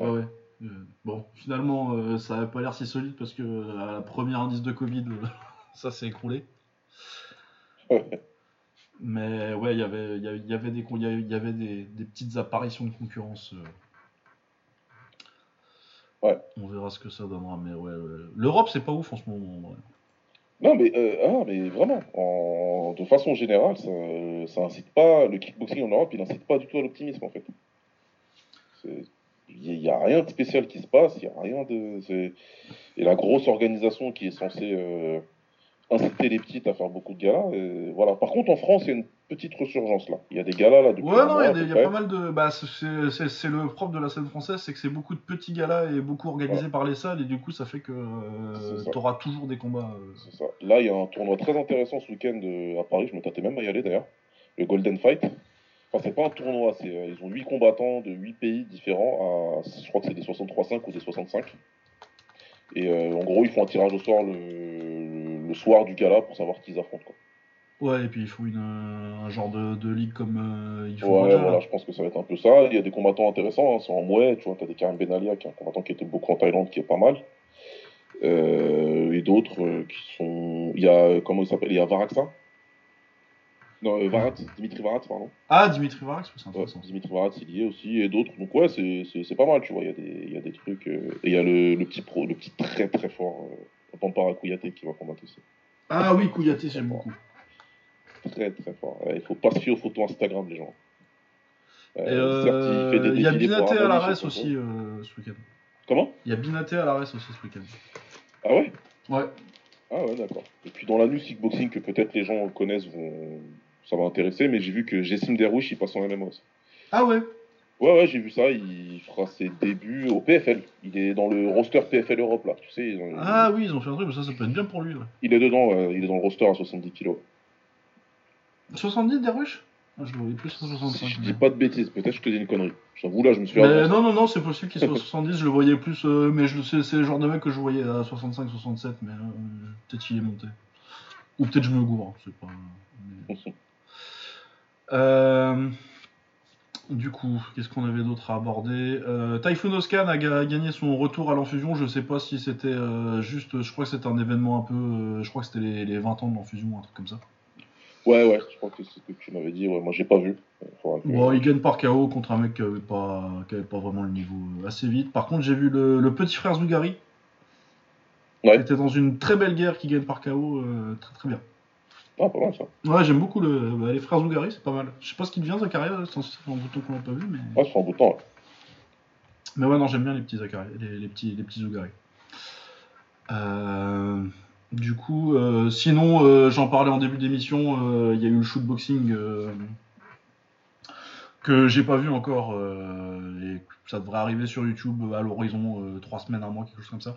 ouais ouais. Euh, bon finalement euh, ça avait pas l'air si solide parce que à la première indice de Covid ça s'est écroulé. Mais ouais il y avait y avait, il y avait des y avait, y avait des, des petites apparitions de concurrence. Ouais. On verra ce que ça donnera mais ouais, ouais. l'Europe c'est pas ouf en ce moment. en vrai. Non, mais, euh, ah, mais vraiment, en- de façon générale, ça, incite pas, le kickboxing en Europe, il incite pas du tout à l'optimisme en fait. Il n'y a rien de spécial qui se passe, il n'y a rien de. Et la grosse organisation qui est censée euh, inciter les petites à faire beaucoup de galas, et voilà. Par contre, en France, il y a une petite resurgence là. Il y a des galas là depuis Ouais, non, il y a y pas mal de. Bah, c'est- le propre de la scène française, c'est que c'est beaucoup de petits galas et beaucoup organisés par les salles, et du coup, ça fait que ça. tu auras toujours des combats. euh. C'est ça. Là, il y a un tournoi très intéressant ce week-end euh, à Paris. Je me tâtais même à y aller d'ailleurs. Le Golden Fight. Enfin, c'est pas un tournoi. C'est, euh, ils ont 8 combattants de 8 pays différents. À, je crois que c'est des 63-5 ou des 65. Et euh, en gros, ils font un tirage au sort le, le soir du gala pour savoir qui ils affrontent. Quoi. Ouais, et puis il faut une, euh, un genre de, de ligue comme euh, il faut Ouais, là. voilà, je pense que ça va être un peu ça. Il y a des combattants intéressants. hein. C'est en mouet. Tu vois, t'as des Karim Benalia, qui est un combattant qui était beaucoup en Thaïlande, qui est pas mal. Euh, et d'autres qui sont. Il y a. Comment il s'appelle Il y a Varaksa Non, Varat, Dimitri Varat, pardon. Ah, Dimitri Varax, c'est Ouais, intéressant. Dimitri Varat, il y est aussi, et d'autres. Donc, ouais, c'est- pas mal, tu vois. Il y a des, il y a des trucs. Et il y a le, le petit pro, le petit très très fort euh, Pampara Kouyaté qui va combattre aussi. Ah oui, Kouyaté, j'aime beaucoup. Très très fort. Ouais, il faut pas se fier aux photos Instagram, les gens. Euh, certes, il fait des Il y a Binaté à Armani, la ses res photos. aussi euh, ce week-end. Comment? Il y a Binaté à la res aussi ce week-end. Ah ouais? Ouais. Ah ouais, d'accord. Et puis dans la news kickboxing que peut-être les gens connaissent, vont... ça va intéresser, mais j'ai vu que Jessim Derouche, il passe en MMA aussi. Ah ouais? Ouais, ouais, j'ai vu ça, il fera ses débuts au PFL. Il est dans le roster PFL Europe, là, tu sais. ils ont- Ah oui, ils ont fait un truc, mais ça, ça peut être bien pour lui. ouais. Il est dedans, ouais, il est dans le roster à 70 kilos. 70 des rushs ah, Je le voyais plus à Si 65. je mais- dis pas de bêtises, peut-être je te dis une connerie. J'avoue, là, je me suis Mais avancé. non, non, non, c'est possible qu'il soit 70, je le voyais plus, euh, mais je le sais, c'est le genre de mec que je voyais à 65, 67, mais euh, peut-être qu'il est monté. Ou peut-être je me gourre, hein, c'est pas. mais- Euh, du coup, qu'est-ce qu'on avait d'autre à aborder euh, Typhoon Oscan a ga- gagné son retour à l'enfusion. Je sais pas si c'était euh, juste. Je crois que c'était un événement un peu. euh, je crois que c'était les, les 20 ans de l'enfusion, un truc comme ça. Ouais, ouais, je crois que c'est ce que tu m'avais dit. Ouais, moi, j'ai pas vu. Que- Bon, il gagne par KO contre un mec qui avait pas, qui avait pas vraiment le niveau assez vite. Par contre, j'ai vu le, le petit frère Zougari. Ouais. Qui était dans une très belle guerre qui gagne par KO euh, très très bien. Ah, pas mal ça. Ouais, j'aime beaucoup le, bah, les frères Zougari, c'est pas mal. Je sais pas ce qu'il devient Zakaria, fait un bout de temps qu'on l'a pas vu, mais. Ouais, c'est un bout de temps. ouais. Mais ouais, non, j'aime bien les petits Zakaria, les, les petits, les petits Zougari. Euh, du coup, euh, sinon, euh, j'en parlais en début d'émission, euh, il y a eu le shootboxing que j'ai pas vu encore, et ça devrait arriver sur YouTube à l'horizon trois semaines, un mois, quelque chose comme ça.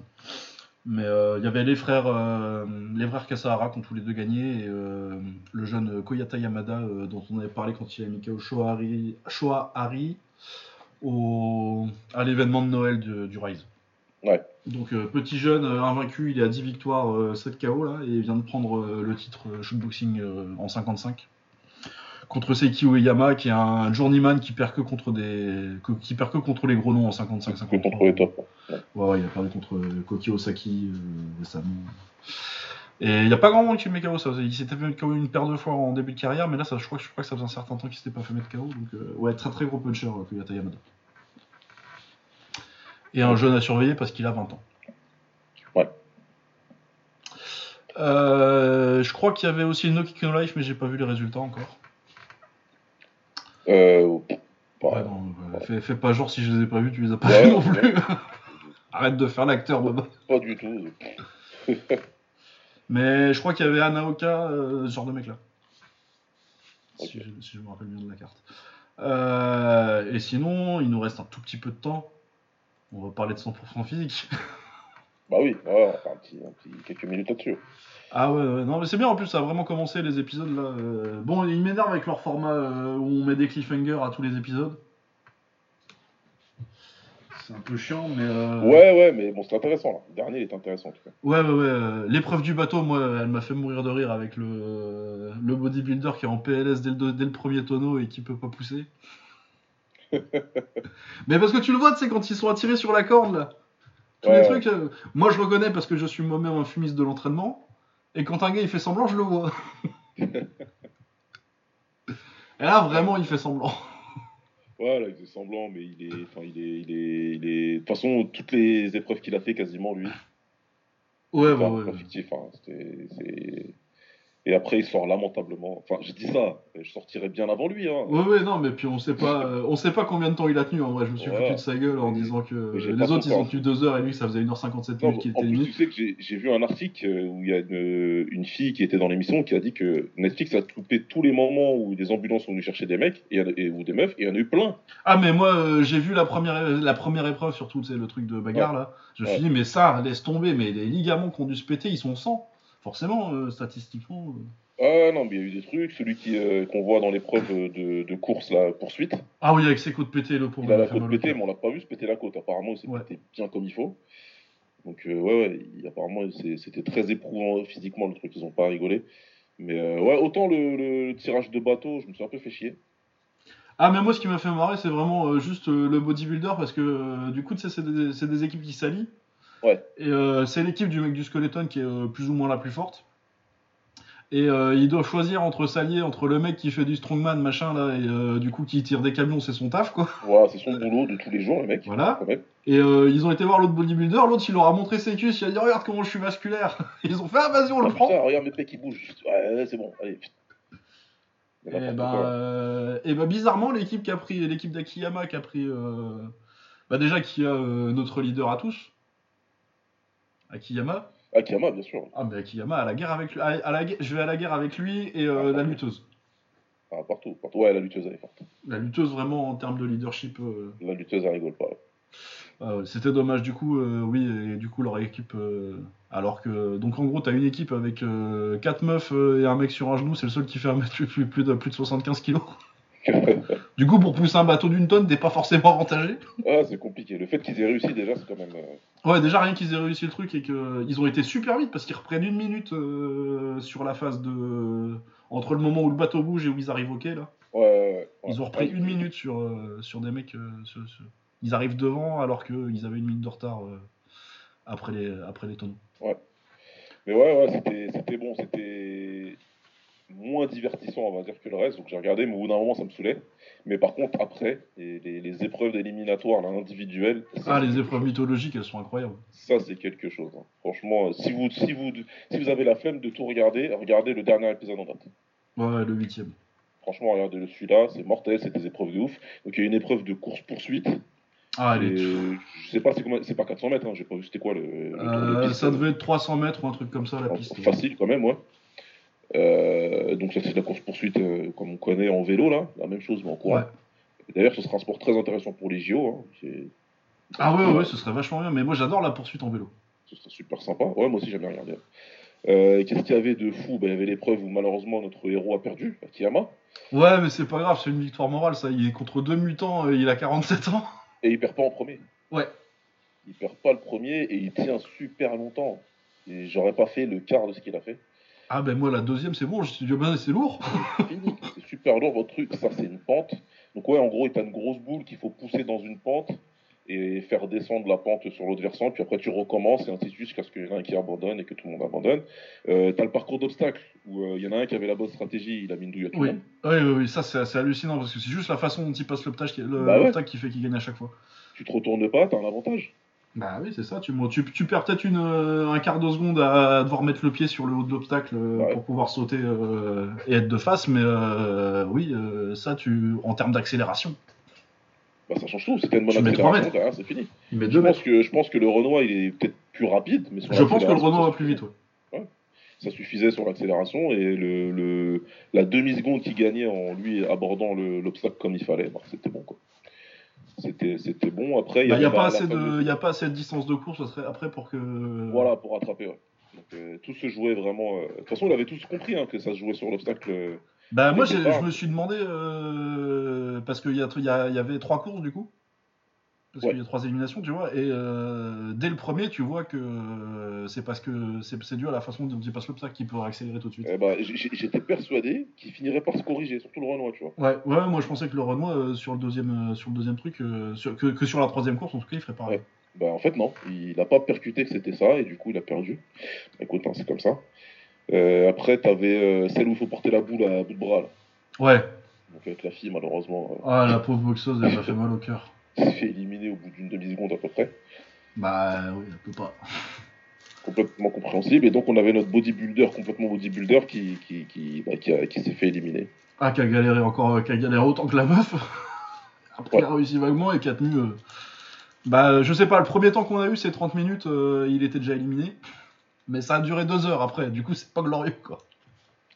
Mais euh, il y avait les frères, euh, les frères Kasahara qui ont tous les deux gagné, et euh, le jeune Koyata Yamada dont on avait parlé quand il a mis KO au, à l'événement de Noël de- du Rise. Ouais. Donc euh, petit jeune euh, invaincu, il est à 10 victoires, euh, 7 KO là, et il vient de prendre le titre shootboxing en 55 contre Seiki Ueyama qui est un journeyman qui perd que contre des qui perd que contre les gros noms en 55 Que 53. contre les tops. Ouais, ouais, il a perdu contre euh, Koki Osaki euh, récemment. Et il n'y a pas grand monde qui le met KO, ça. Il s'était fait mettre KO une paire de fois en début de carrière, mais là, ça, je, crois, que- je crois que ça faisait un certain temps qu'il s'était pas fait mettre KO. Donc, euh, ouais, très très gros puncher, euh, Koyata Yamada. Et un jeune à surveiller parce qu'il a 20 ans. Ouais. Euh, je crois qu'il y avait aussi No Kick No Life, mais j'ai pas vu les résultats encore. Euh, bah, Ouais, non, fais, fais pas genre si je les ai pas vus, tu les as pas Ouais, vus non plus. Arrête de faire l'acteur, Boba. Pas du tout. Mais je crois qu'il y avait Anaoka, euh, ce genre de. Si, Ok. je, si je me rappelle bien de la carte. Euh, et sinon, il nous reste un tout petit peu de temps. On va parler de 100% physique. Bah oui, ouais, enfin, un petit, un petit- quelques minutes là-dessus. Ah ouais, ouais, non mais c'est bien en plus, ça a vraiment commencé les épisodes là. euh. Bon, ils m'énervent avec leur format euh, où on met des cliffhangers à tous les épisodes. C'est un peu chiant, mais. euh, Ouais, ouais, mais bon, c'est intéressant là. Le dernier il est intéressant en tout cas. Ouais, ouais, ouais. L'épreuve du bateau, moi, elle m'a fait mourir de rire avec le, le bodybuilder qui est en PLS dès le, dès le premier tonneau et qui peut pas pousser. Mais parce que tu le vois, tu sais, quand ils sont attirés sur la corde, là. Tous Ouais, les ouais. trucs. euh, moi, je reconnais parce que je suis moi-même un fumiste de l'entraînement. Et quand un gars il fait semblant, je le vois. et là, vraiment, il fait semblant. Voilà, il faisait semblant, mais il est. Enfin, il est. Il est, il est... De toute façon, toutes les épreuves qu'il a fait quasiment, lui. Ouais, enfin, ouais, ouais. fictif, hein, Et après, il sort lamentablement. Enfin, j'ai dit ça, je sortirais bien avant lui. Hein. Ouais, ouais, non, mais puis on sait pas, euh, on sait pas combien de temps il a tenu. En vrai, je me suis Voilà. foutu de sa gueule en disant que les autres ils ont tenu 2 heures et lui ça faisait 1h57 Non, minutes qu'il en était plus, limite. tu sais que j'ai- vu un article euh, où il y a une, une fille qui était dans l'émission qui a dit que Netflix a coupé tous les moments où des ambulances sont venues chercher des mecs et, et- ou des meufs, et il y en a eu plein. Ah, mais moi euh, j'ai vu la première, la première épreuve, surtout, sais, le truc de bagarre là. Je me suis dit, mais ça, laisse tomber, mais les ligaments qui ont dû se péter, ils sont sans. Forcément, euh, statistiquement. euh. Ah non, mais il y a eu des trucs. Celui qui, euh, qu'on voit dans l'épreuve de, de course, la poursuite, Ah oui, avec ses côtes pétées, le pauvre. il a la côte pétée, mais on l'a pas vu se péter la côte. Apparemment, il s'est Ouais. pété bien comme il faut. Donc, euh, ouais, ouais, il- apparemment, c'était très éprouvant physiquement le truc. Ils ont pas rigolé. Mais euh, ouais, autant le, le- le tirage de bateau, je me suis un peu fait chier. Ah, mais moi, ce qui m'a fait marrer, c'est vraiment juste le bodybuilder parce que du coup, tu sais, c'est des, c'est des équipes qui s'allient. Ouais. Et euh, c'est l'équipe du mec du skeleton qui est euh, plus ou moins la plus forte. Et euh, ils doivent choisir entre s'allier entre le mec qui fait du strongman, machin, là, et du coup qui tire des camions, c'est son taf, quoi. Voilà, c'est son boulot de tous les jours, le mec. Voilà. Quand même. Et ils ont été voir l'autre bodybuilder, l'autre il leur a montré ses cuisses, il a dit regarde comment je suis vasculaire. Ils ont fait ah vas-y on Ah, le prend. putain, regarde mes pecs qui bougent. Ouais, ouais, c'est bon, allez. Et euh, et ben bizarrement l'équipe qui a pris l'équipe d'Akiyama qui a pris bah déjà qui a notre leader à tous Akiyama Akiyama, bien sûr. ah mais Akiyama à la guerre avec lui à, à la, gue- je vais à la guerre avec lui et euh, la lutteuse Ah, partout, partout. Ouais, la lutteuse, elle est forte. la lutteuse vraiment en termes de leadership euh, La lutteuse, elle rigole pas. ah c'était dommage du coup euh, oui et du coup leur équipe alors que donc en gros t'as une équipe avec 4 meufs et un mec sur un genou c'est le seul qui fait un mètre plus, plus, plus de plus de 75 kilos du coup pour pousser un bateau d'une tonne t'es pas forcément avantagé ah, c'est compliqué. Le fait qu'ils aient réussi, déjà, c'est quand même. euh, Ouais, déjà rien qu'ils aient réussi le truc et qu'ils ont été super vite parce qu'ils reprennent une minute euh, sur la phase de. Entre le moment où le bateau bouge et où ils arrivent au quai, là. Ouais, ouais, ouais. Ils ont repris Ouais, une minute sur, euh, sur des mecs. sur- sur- Ils arrivent devant alors qu'ils avaient une minute de retard après, les, après les tonneaux. Mais ouais, ouais, c'était, c'était bon. C'était moins divertissant, on va dire, que le reste. Donc j'ai regardé, mais au bout d'un moment, ça me saoulait. Mais par contre, après, les, les- les épreuves d'éliminatoire, individuelles. Ah, les épreuves mythologiques, elles sont incroyables. Ça, c'est quelque chose. hein. Franchement, euh, si vous, si, vous, si vous avez la flemme de tout regarder, regardez le dernier épisode en date. Ouais, le huitième. Franchement, regardez celui-là, c'est mortel, c'est des épreuves de ouf. Donc il y a une épreuve de course-poursuite. Ah, elle est. je sais pas, c'est pas 400 mètres, hein, j'ai pas vu c'était quoi le, le tour de Euh, piste. ça devait être 300 mètres ou un truc comme ça, la piste. Facile quand même, ouais. Euh, donc ça c'est la course-poursuite euh, comme on connaît en vélo, là. La même chose, mais en courant. Ouais. D'ailleurs, ce sera un sport très intéressant pour les JO. Hein. Ah, ouais, ouais, ouais, ce serait vachement bien. Mais moi, j'adore la poursuite en vélo. Ce serait super sympa. Ouais, moi aussi j'aime bien regarder. Euh, Qu'est-ce qu'il y avait de fou? Ben, Il y avait l'épreuve où malheureusement notre héros a perdu, Akiyama. Ouais, mais c'est pas grave, c'est une victoire morale, ça. Il est contre deux mutants, il a 47 ans. Et il perd pas en premier. Ouais. Il perd pas le premier et il tient super longtemps. Et j'aurais pas fait le quart de ce qu'il a fait. Ah ben moi la deuxième c'est bon, je suis dit ben c'est lourd. C'est fini. C'est super lourd votre truc. Ça c'est une pente. Donc ouais, en gros, t'as une grosse boule qu'il faut pousser dans une pente et faire descendre la pente sur l'autre versant. Puis après tu recommences et ainsi de suite jusqu'à ce qu'il y en ait un qui abandonne et que tout le monde abandonne. Euh, t'as le parcours d'obstacles où euh, il y en a un qui avait la bonne stratégie, il a mis une douille à tout Oui. le monde. Oui, oui, oui, ça c'est assez hallucinant parce que c'est juste la façon dont il passe l'obstacle qui, Bah ouais. l'obstacle qui fait qu'il gagne à chaque fois. Tu te retournes pas, t'as un avantage. Bah oui, c'est ça, tu, tu, tu perds peut-être une, euh, un quart de seconde à devoir mettre le pied sur le haut de l'obstacle euh, Ouais. pour pouvoir sauter euh, et être de face, mais euh, oui, euh, ça tu en termes d'accélération. Bah ça change tout. T'as une bonne accélération, derrière, c'est fini. Il met Je pense, mètres. que, je pense que le Renoir il est peut-être plus rapide, mais sur Je pense que le ça va plus vite, ouais. ça suffisait sur l'accélération et le, le- la demi-seconde qu'il gagnait en lui abordant le- l'obstacle comme il fallait, bah, c'était bon quoi. C'était c'était bon. Après, il y Bah, n'y a, pas assez de- fameuse- y a pas assez de distance de course après pour que. Voilà, pour rattraper. ouais. Donc, euh, tout se jouait vraiment. euh, De toute façon, on avait tous compris hein, que ça se jouait sur l'obstacle. euh. Bah moi je me suis demandé euh, parce qu'il y, y avait trois courses du coup. Parce Ouais. qu'il y a trois éliminations, tu vois, et euh, dès le premier, tu vois que euh, c'est parce que c'est dû à la façon dont il passe l'obstacle qu'il peut accélérer tout de suite. Eh j- J'étais persuadé qu'il finirait par se corriger, surtout le Renoir, tu vois. Ouais, ouais, moi je pensais que le Renoir euh, sur le deuxième, euh, sur le deuxième truc, sur- que, que sur la troisième course, en tout cas, il ferait pareil. Bah, en fait, non. Il n'a pas percuté que c'était ça et du coup, il a perdu. Écoute, hein, c'est comme ça. Après, t'avais celle où il faut porter la boule à bout de bras. Là. Ouais. Donc, avec la fille, malheureusement, Ah la pauvre boxeuse, elle m'a fait mal au cœur. S'est fait éliminer au bout d'une demi-seconde à peu près. Bah oui, elle peut pas. complètement compréhensible. Et donc, on avait notre bodybuilder, complètement bodybuilder, qui, qui, qui, bah, qui, qui s'est fait éliminer. Ah, qui a galéré encore, euh, qui a galéré autant que la meuf. Après, il a réussi vaguement et qui a tenu. euh, Bah, je sais pas, le premier temps qu'on a eu, c'est 30 minutes, euh, il était déjà éliminé. Mais ça a duré deux heures après, du coup, c'est pas glorieux, quoi.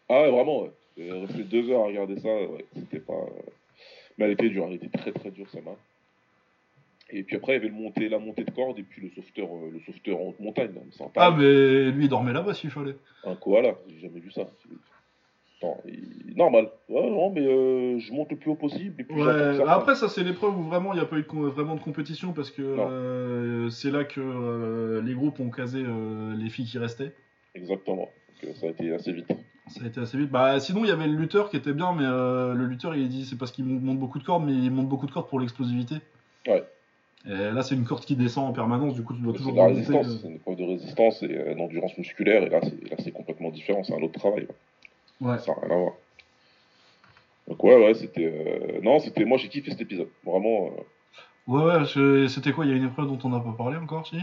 Ah ouais, vraiment, ouais. Euh, Rester deux heures à regarder ça, ouais, c'était pas. euh, Mais elle était dure, elle était très très dure, sa main. Et puis après, il y avait le montée, la montée de corde et puis le sauveteur, euh, le sauveteur en haute montagne. sympa. Ah, mais lui, il dormait là-bas s'il fallait. Un koala, j'ai jamais vu ça. Non, il- normal. Ouais, non, mais euh, je monte le plus haut possible. Et puis j'attends que Ouais, ça après, ça, c'est l'épreuve où vraiment il n'y a pas eu de vraiment de compétition parce que euh, c'est là que euh, les groupes ont casé les filles qui restaient. Exactement. Donc, ça a été assez vite. Ça a été assez vite. Bah, sinon, il y avait le lutteur qui était bien, mais le lutteur, il dit c'est parce qu'il monte beaucoup de cordes, mais il monte beaucoup de cordes pour l'explosivité. Ouais. Et là, c'est une corde qui descend en permanence, du coup, tu dois C'est toujours résistance, euh. c'est une épreuve de résistance et euh, d'endurance musculaire. Et là, c'est c'est complètement différent. C'est un autre travail. ouais. Ouais. Ça n'a rien à voir. Donc ouais, ouais, c'était... euh, Non, c'était... Moi, j'ai kiffé cet épisode. Vraiment, euh, Ouais, ouais, c'était quoi Il y a une épreuve dont on n'a pas parlé encore, si?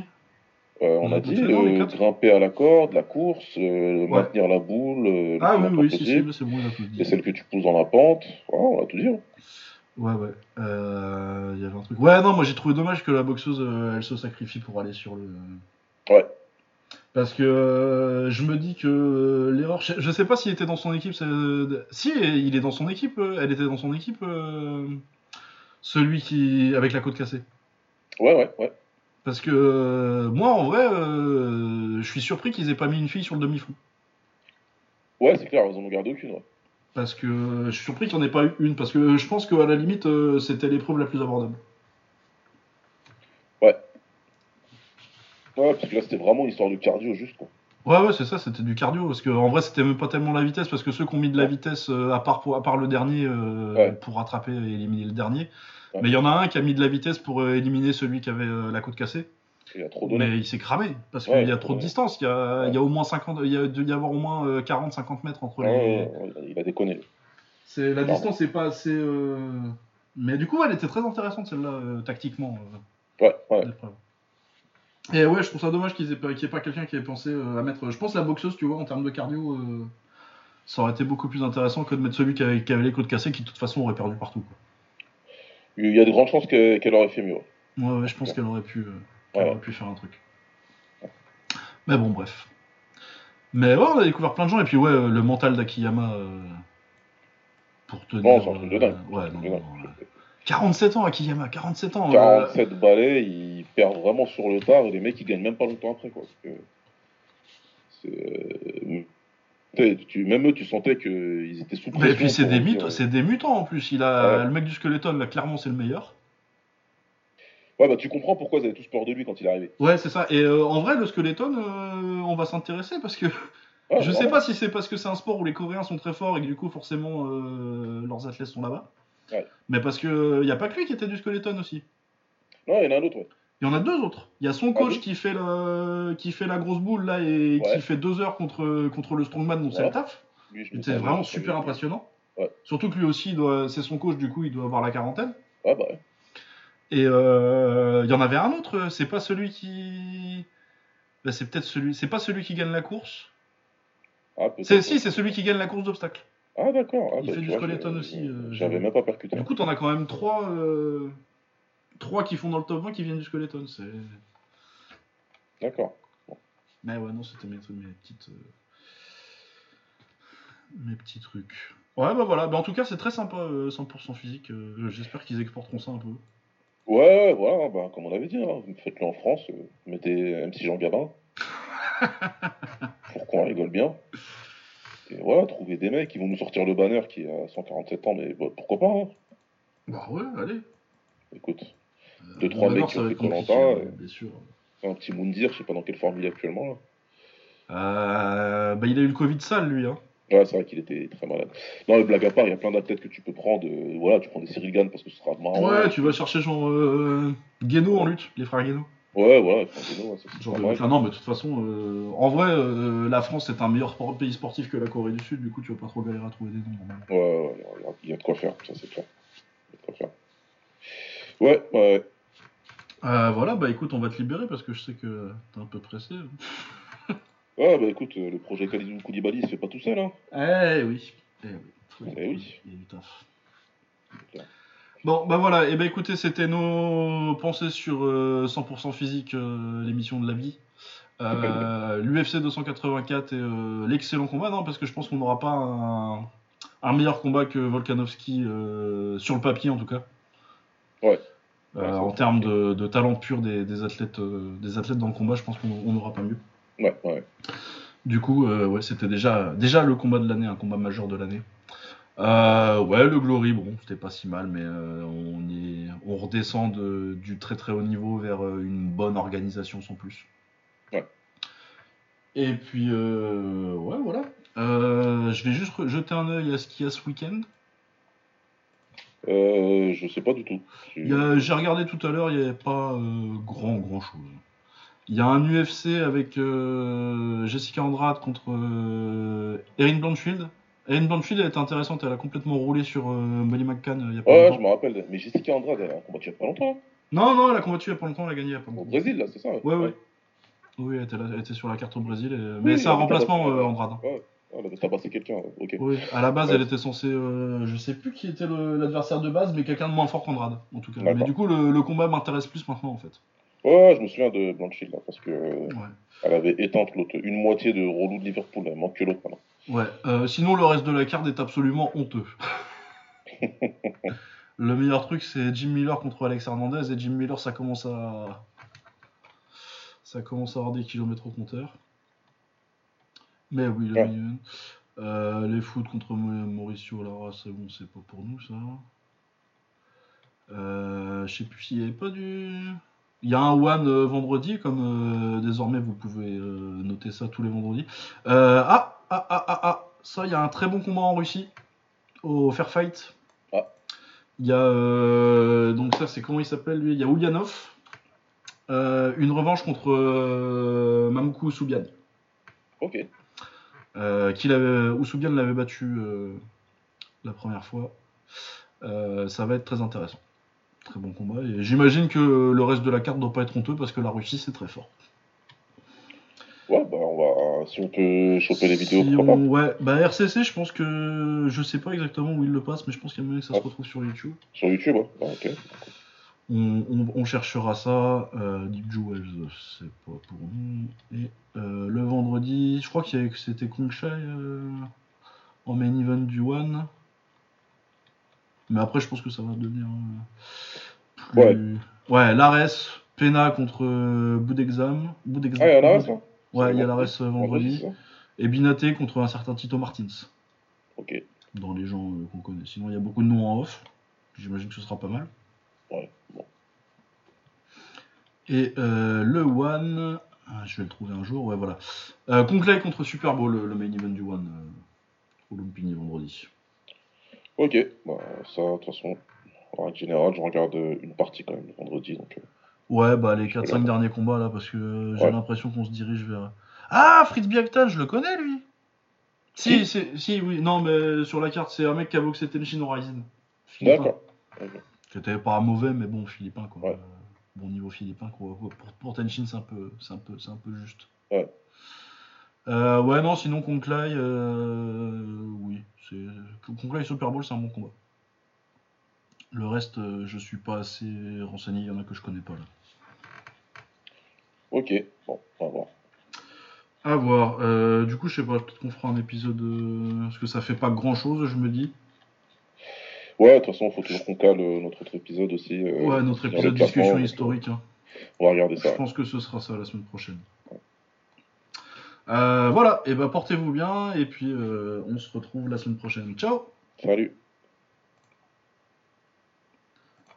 Euh, on On a a dit euh, quatre? grimper à la corde, la course, euh, Ouais. maintenir la boule, euh, le Ah oui, oui, si, si, c'est bon, et celle que tu pousses dans la pente. Voilà, on a tout dit. hein. Ouais, ouais. Euh, Il y avait un truc. Ouais, non, moi j'ai trouvé dommage que la boxeuse euh, elle se sacrifie pour aller sur le. Ouais. Parce que euh, je me dis que euh, l'erreur. Je, sais pas s'il était dans son équipe. Si, il est dans son équipe. euh, Elle était dans son équipe. euh, Celui qui. avec la côte cassée. Ouais, ouais, ouais. Parce que euh, moi, en vrai, euh, je suis surpris qu'ils aient pas mis une fille sur le demi-fond. Ouais, c'est clair, ils en ont gardé aucune. Ouais. Parce que je suis surpris qu'il n'y en ait pas eu une. Parce que je pense qu'à la limite, euh, c'était l'épreuve la plus abordable. Ouais, parce que là, c'était vraiment une histoire de cardio juste, quoi. Ouais, ouais, c'est ça, c'était du cardio. Parce que en vrai, c'était même pas tellement la vitesse. Parce que ceux qui ont mis de la vitesse, euh, à, part pour, à part le dernier, euh, Ouais. pour rattraper et éliminer le dernier. Ouais. Mais il y en a un qui a mis de la vitesse pour euh, éliminer celui qui avait la côte cassée. Il a trop donné. Mais il s'est cramé. Parce qu'il Ouais, y a trop de distance. Il y a, Ouais. il y a au moins 50, il y a dû y avoir au moins euh, 40-50 mètres entre Ouais, les. il a- déconné. C'est, la Pardon. distance n'est pas assez. euh, Mais du coup, elle était très intéressante celle-là, euh, tactiquement. euh. Ouais, ouais. Et ouais, je trouve ça dommage qu'il n'y ait pas quelqu'un qui ait pensé euh, à mettre. Je pense la boxeuse, tu vois, en termes de cardio, euh, ça aurait été beaucoup plus intéressant que de mettre celui qui avait, qui avait les côtes cassées, qui de toute façon aurait perdu partout. quoi. Il y a de grandes chances que- qu'elle aurait fait mieux. ouais. Ouais, je pense qu'elle aurait pu, euh, qu'elle Ouais. aurait pu faire un truc. Mais bon, bref. Mais ouais, on a découvert plein de gens, et puis ouais, euh, le mental d'Akiyama. euh, pour tenir. Non, c'est un truc de euh, dingue. ouais, C'est un non, de non, dingue. non, ouais. 47 ans, Akiyama, 47 ans. euh, 47 balais, ils perdent vraiment sur le tard et les mecs ils gagnent même pas longtemps après quoi. C'est, euh, tu- même eux tu sentais qu'ils étaient sous pression. Et puis c'est des, mutants, euh, c'est des mutants en plus. Il a Ouais. le mec du skeleton là, clairement c'est le meilleur. Ouais bah tu comprends pourquoi ils avaient tous peur de lui quand il est arrivé. Ouais, c'est ça. Et euh, en vrai, le skeleton, euh, on va s'intéresser parce que Ouais, je sais pas si c'est parce que c'est un sport où les Coréens sont très forts et que du coup forcément euh, leurs athlètes sont là-bas. Ouais. Mais parce que il y a pas que lui qui était du skeleton aussi. Non, il y en a un autre. Ouais. Il y en a deux autres. Il y a son Ah coach qui fait le qui fait la grosse boule là et qui fait deux heures contre contre le strongman dont c'est le taf. C'était vraiment super impressionnant. Surtout que lui aussi, doit- c'est son coach du coup, il doit avoir la quarantaine. Ouais bah ouais. Et euh, il y en avait un autre, c'est pas celui qui. Bah, c'est peut-être celui. C'est pas celui qui gagne la course. Ah, C'est, si, c'est celui qui gagne la course d'obstacles. Ah d'accord. Ah, Il bah, fait du vois, skeleton aussi, euh, J'avais même pas percuté. Du coup, t'en as quand même trois, euh, trois qui font dans le top 20 qui viennent du skeleton. C'est... D'accord. Mais ouais, non, c'était mes, mes petites. Mes petits trucs. Ouais, bah voilà. Bah, en tout cas, c'est très sympa, euh, 100% physique. j'espère qu'ils exporteront ça un peu. Ouais, ouais, voilà, bah, comme on avait dit, hein, faites-le en France, euh, mettez MC Jean Gabin. pour qu'on rigole bien. Et voilà, trouver des mecs qui vont nous sortir le banner qui a 147 ans, mais bah, pourquoi pas, hein. Bah ouais, allez. Écoute, Euh, Deux, trois le mecs qui ont fait Koh-Lanta, ouais, euh. bien sûr. un petit Moundir, je sais pas dans quelle forme il est actuellement. Là. Euh, bah, il a eu le Covid sale, lui. Hein. Ouais, c'est vrai qu'il était très malade. Non, mais blague à part, il y a plein d'athlètes que tu peux prendre. euh, voilà, tu prends des Cyril Gann parce que ce sera marrant. Ouais, tu vas chercher genre euh, Guéno en lutte, les frères Guéno. Ouais, voilà, ouais, ça, Genre de- mal. enfin, non, mais de toute façon, euh, en vrai, euh, la France est un meilleur pays sportif que la Corée du Sud, du coup, tu vas pas trop galérer à trouver des noms. Ouais, ouais, il y a- il y a de quoi faire, ça c'est clair. Il y a de quoi faire. Ouais, ouais. Euh, voilà, bah écoute, on va te libérer parce que je sais que t'es un peu pressé. Ah bah écoute, euh, le projet Kalidou Koulibaly il se fait pas tout seul, hein. Eh oui. Eh oui. Eh oui. Il y a du taf. Bon, bah voilà, et ben écoutez, c'était nos pensées sur euh, 100% physique, euh, l'émission de la vie. Euh, L'UFC 284 et euh, l'excellent combat, non, parce que je pense qu'on n'aura pas un, un meilleur combat que Volkanovski, euh, sur le papier en tout cas. Ouais. Euh, Ouais, en termes de, de talent pur des, des athlètes, euh, des athlètes dans le combat, je pense qu'on on n'aura pas mieux. Ouais, ouais. Du coup, euh, ouais, c'était déjà, déjà le combat de l'année, un combat majeur de l'année. Euh, ouais, le Glory, bon, c'était pas si mal, mais euh, on, est, on redescend de- du très très haut niveau vers une bonne organisation sans plus. Ouais. Et puis, ouais, voilà. Je vais juste jeter un œil à ce qu'il y a ce week-end. Je sais pas du tout. J'ai regardé tout à l'heure, il n'y avait pas grand grand chose. Il y a un UFC avec euh, Jessica Andrade contre euh, Erin Blanchfield. Erin Blanchfield elle était intéressante, elle a complètement roulé sur euh, Molly McCann il y a pas Ouais, je longtemps. me rappelle. Mais Jessica Andrade, elle a combattu il y a pas longtemps. hein. Non, non, elle a combattu il y a pas longtemps, elle a gagné il y a pas Au longtemps. Brésil, là, c'est ça Ouais, ouais. Oui, elle était, là- elle était sur la carte au Brésil, et- Oui, mais c'est un remplacement Andrade. hein. Ouais, elle avait tabassé quelqu'un. Ok. Oui, à la base, Ouais. elle était censée. euh, je sais plus qui était l'adversaire de base, mais quelqu'un de moins fort qu'Andrade, en tout cas. Mais du coup, le, le combat m'intéresse plus maintenant, en fait. Ouais, je me souviens de Blanchfield, là, parce que euh, Ouais. elle avait éteint l'autre, une moitié de relou de Liverpool, elle manque que l'autre. maintenant. Ouais, euh, sinon le reste de la carte est absolument honteux. le meilleur truc c'est Jim Miller contre Alex Hernandez et Jim Miller ça commence à ça commence à avoir des kilomètres au compteur. Mais oui, le Ouais. Euh, les foot contre Mauricio Lara, c'est bon, c'est pas pour nous ça. Euh, je sais plus s'il y avait pas du. Il y a un One euh, vendredi, comme euh, désormais vous pouvez euh, noter ça tous les vendredis. Ah, ah, ah, ah, ah, ça, il y a un très bon combat en Russie, au Fair Fight. Il y a, euh, donc ça, c'est comment il s'appelle lui? Il y a Ulyanov, euh, une revanche contre euh, Mamkou Soubian. Ok. Qu'il avait, Oussoubian l'avait battu la première fois. Ça va être très intéressant. Très bon combat. Et j'imagine que le reste de la carte doit pas être honteux parce que la Russie c'est très fort. Ouais, bah on va. Si on peut choper les vidéos, Si pourquoi on- Ouais, bah RCC, je pense que je sais pas exactement où il le passe, mais je pense qu'il y a moyen que ça se Ouais. retrouve sur YouTube. Sur YouTube, ouais. Ah, ok. On, on- on cherchera ça. Euh, Deep Jewels, c'est pas pour nous. Et euh, le vendredi, je crois qu'il y avait- que c'était Kongshai euh, en main event du One. Mais après, je pense que ça va devenir. euh, plus- Ouais, l'Ares, Pena contre euh, Boudexam. Boudexam. Ah, il y a ça Ouais, il y a l'Ares euh, vendredi. Et Binaté contre un certain Tito Martins. Ok. Dans les gens euh, qu'on connaît. Sinon, il y a beaucoup de noms en off. J'imagine que ce sera pas mal. Ouais, bon. Et euh, le One, ah, je vais le trouver un jour, ouais voilà. Euh, Conclay contre Super Bowl, le, le main event du One, au Lumpini vendredi. Ok, bah ça, de toute façon, en règle générale, je regarde euh, une partie quand même le vendredi, donc... euh, Ouais, bah les 4-5 regarde. derniers combats là, parce que euh, j'ai Ouais. l'impression qu'on se dirige vers. Ah, Fritz Biaktan, je le connais lui Si, c'est- si, oui, non, mais sur la carte, c'est un mec qui a boxé Tenshin Horizon. D'accord. Qui était pas mauvais, mais bon, philippin quoi. Ouais. Bon niveau philippin quoi. Pour, pour Tenshin, c'est un peu, c'est un peu, c'est un peu juste. Ouais. Euh, ouais, non, sinon Conclay, euh, oui, Conclay et Super Bowl, c'est un bon combat. Le reste, euh, je suis pas assez renseigné. Il y en a que je connais pas là. Ok, bon, on va voir. À voir. Euh, du coup, je sais pas, peut-être qu'on fera un épisode. euh, Parce que ça fait pas grand chose, je me dis. Ouais, de toute façon, il faut toujours qu'on cale euh, notre autre épisode aussi. ouais, notre épisode discussion historique. hein. On va regarder ça. Je pense que ce sera ça la semaine prochaine. Euh, voilà, et ben portez-vous bien, et puis euh, on se retrouve la semaine prochaine. Ciao. Salut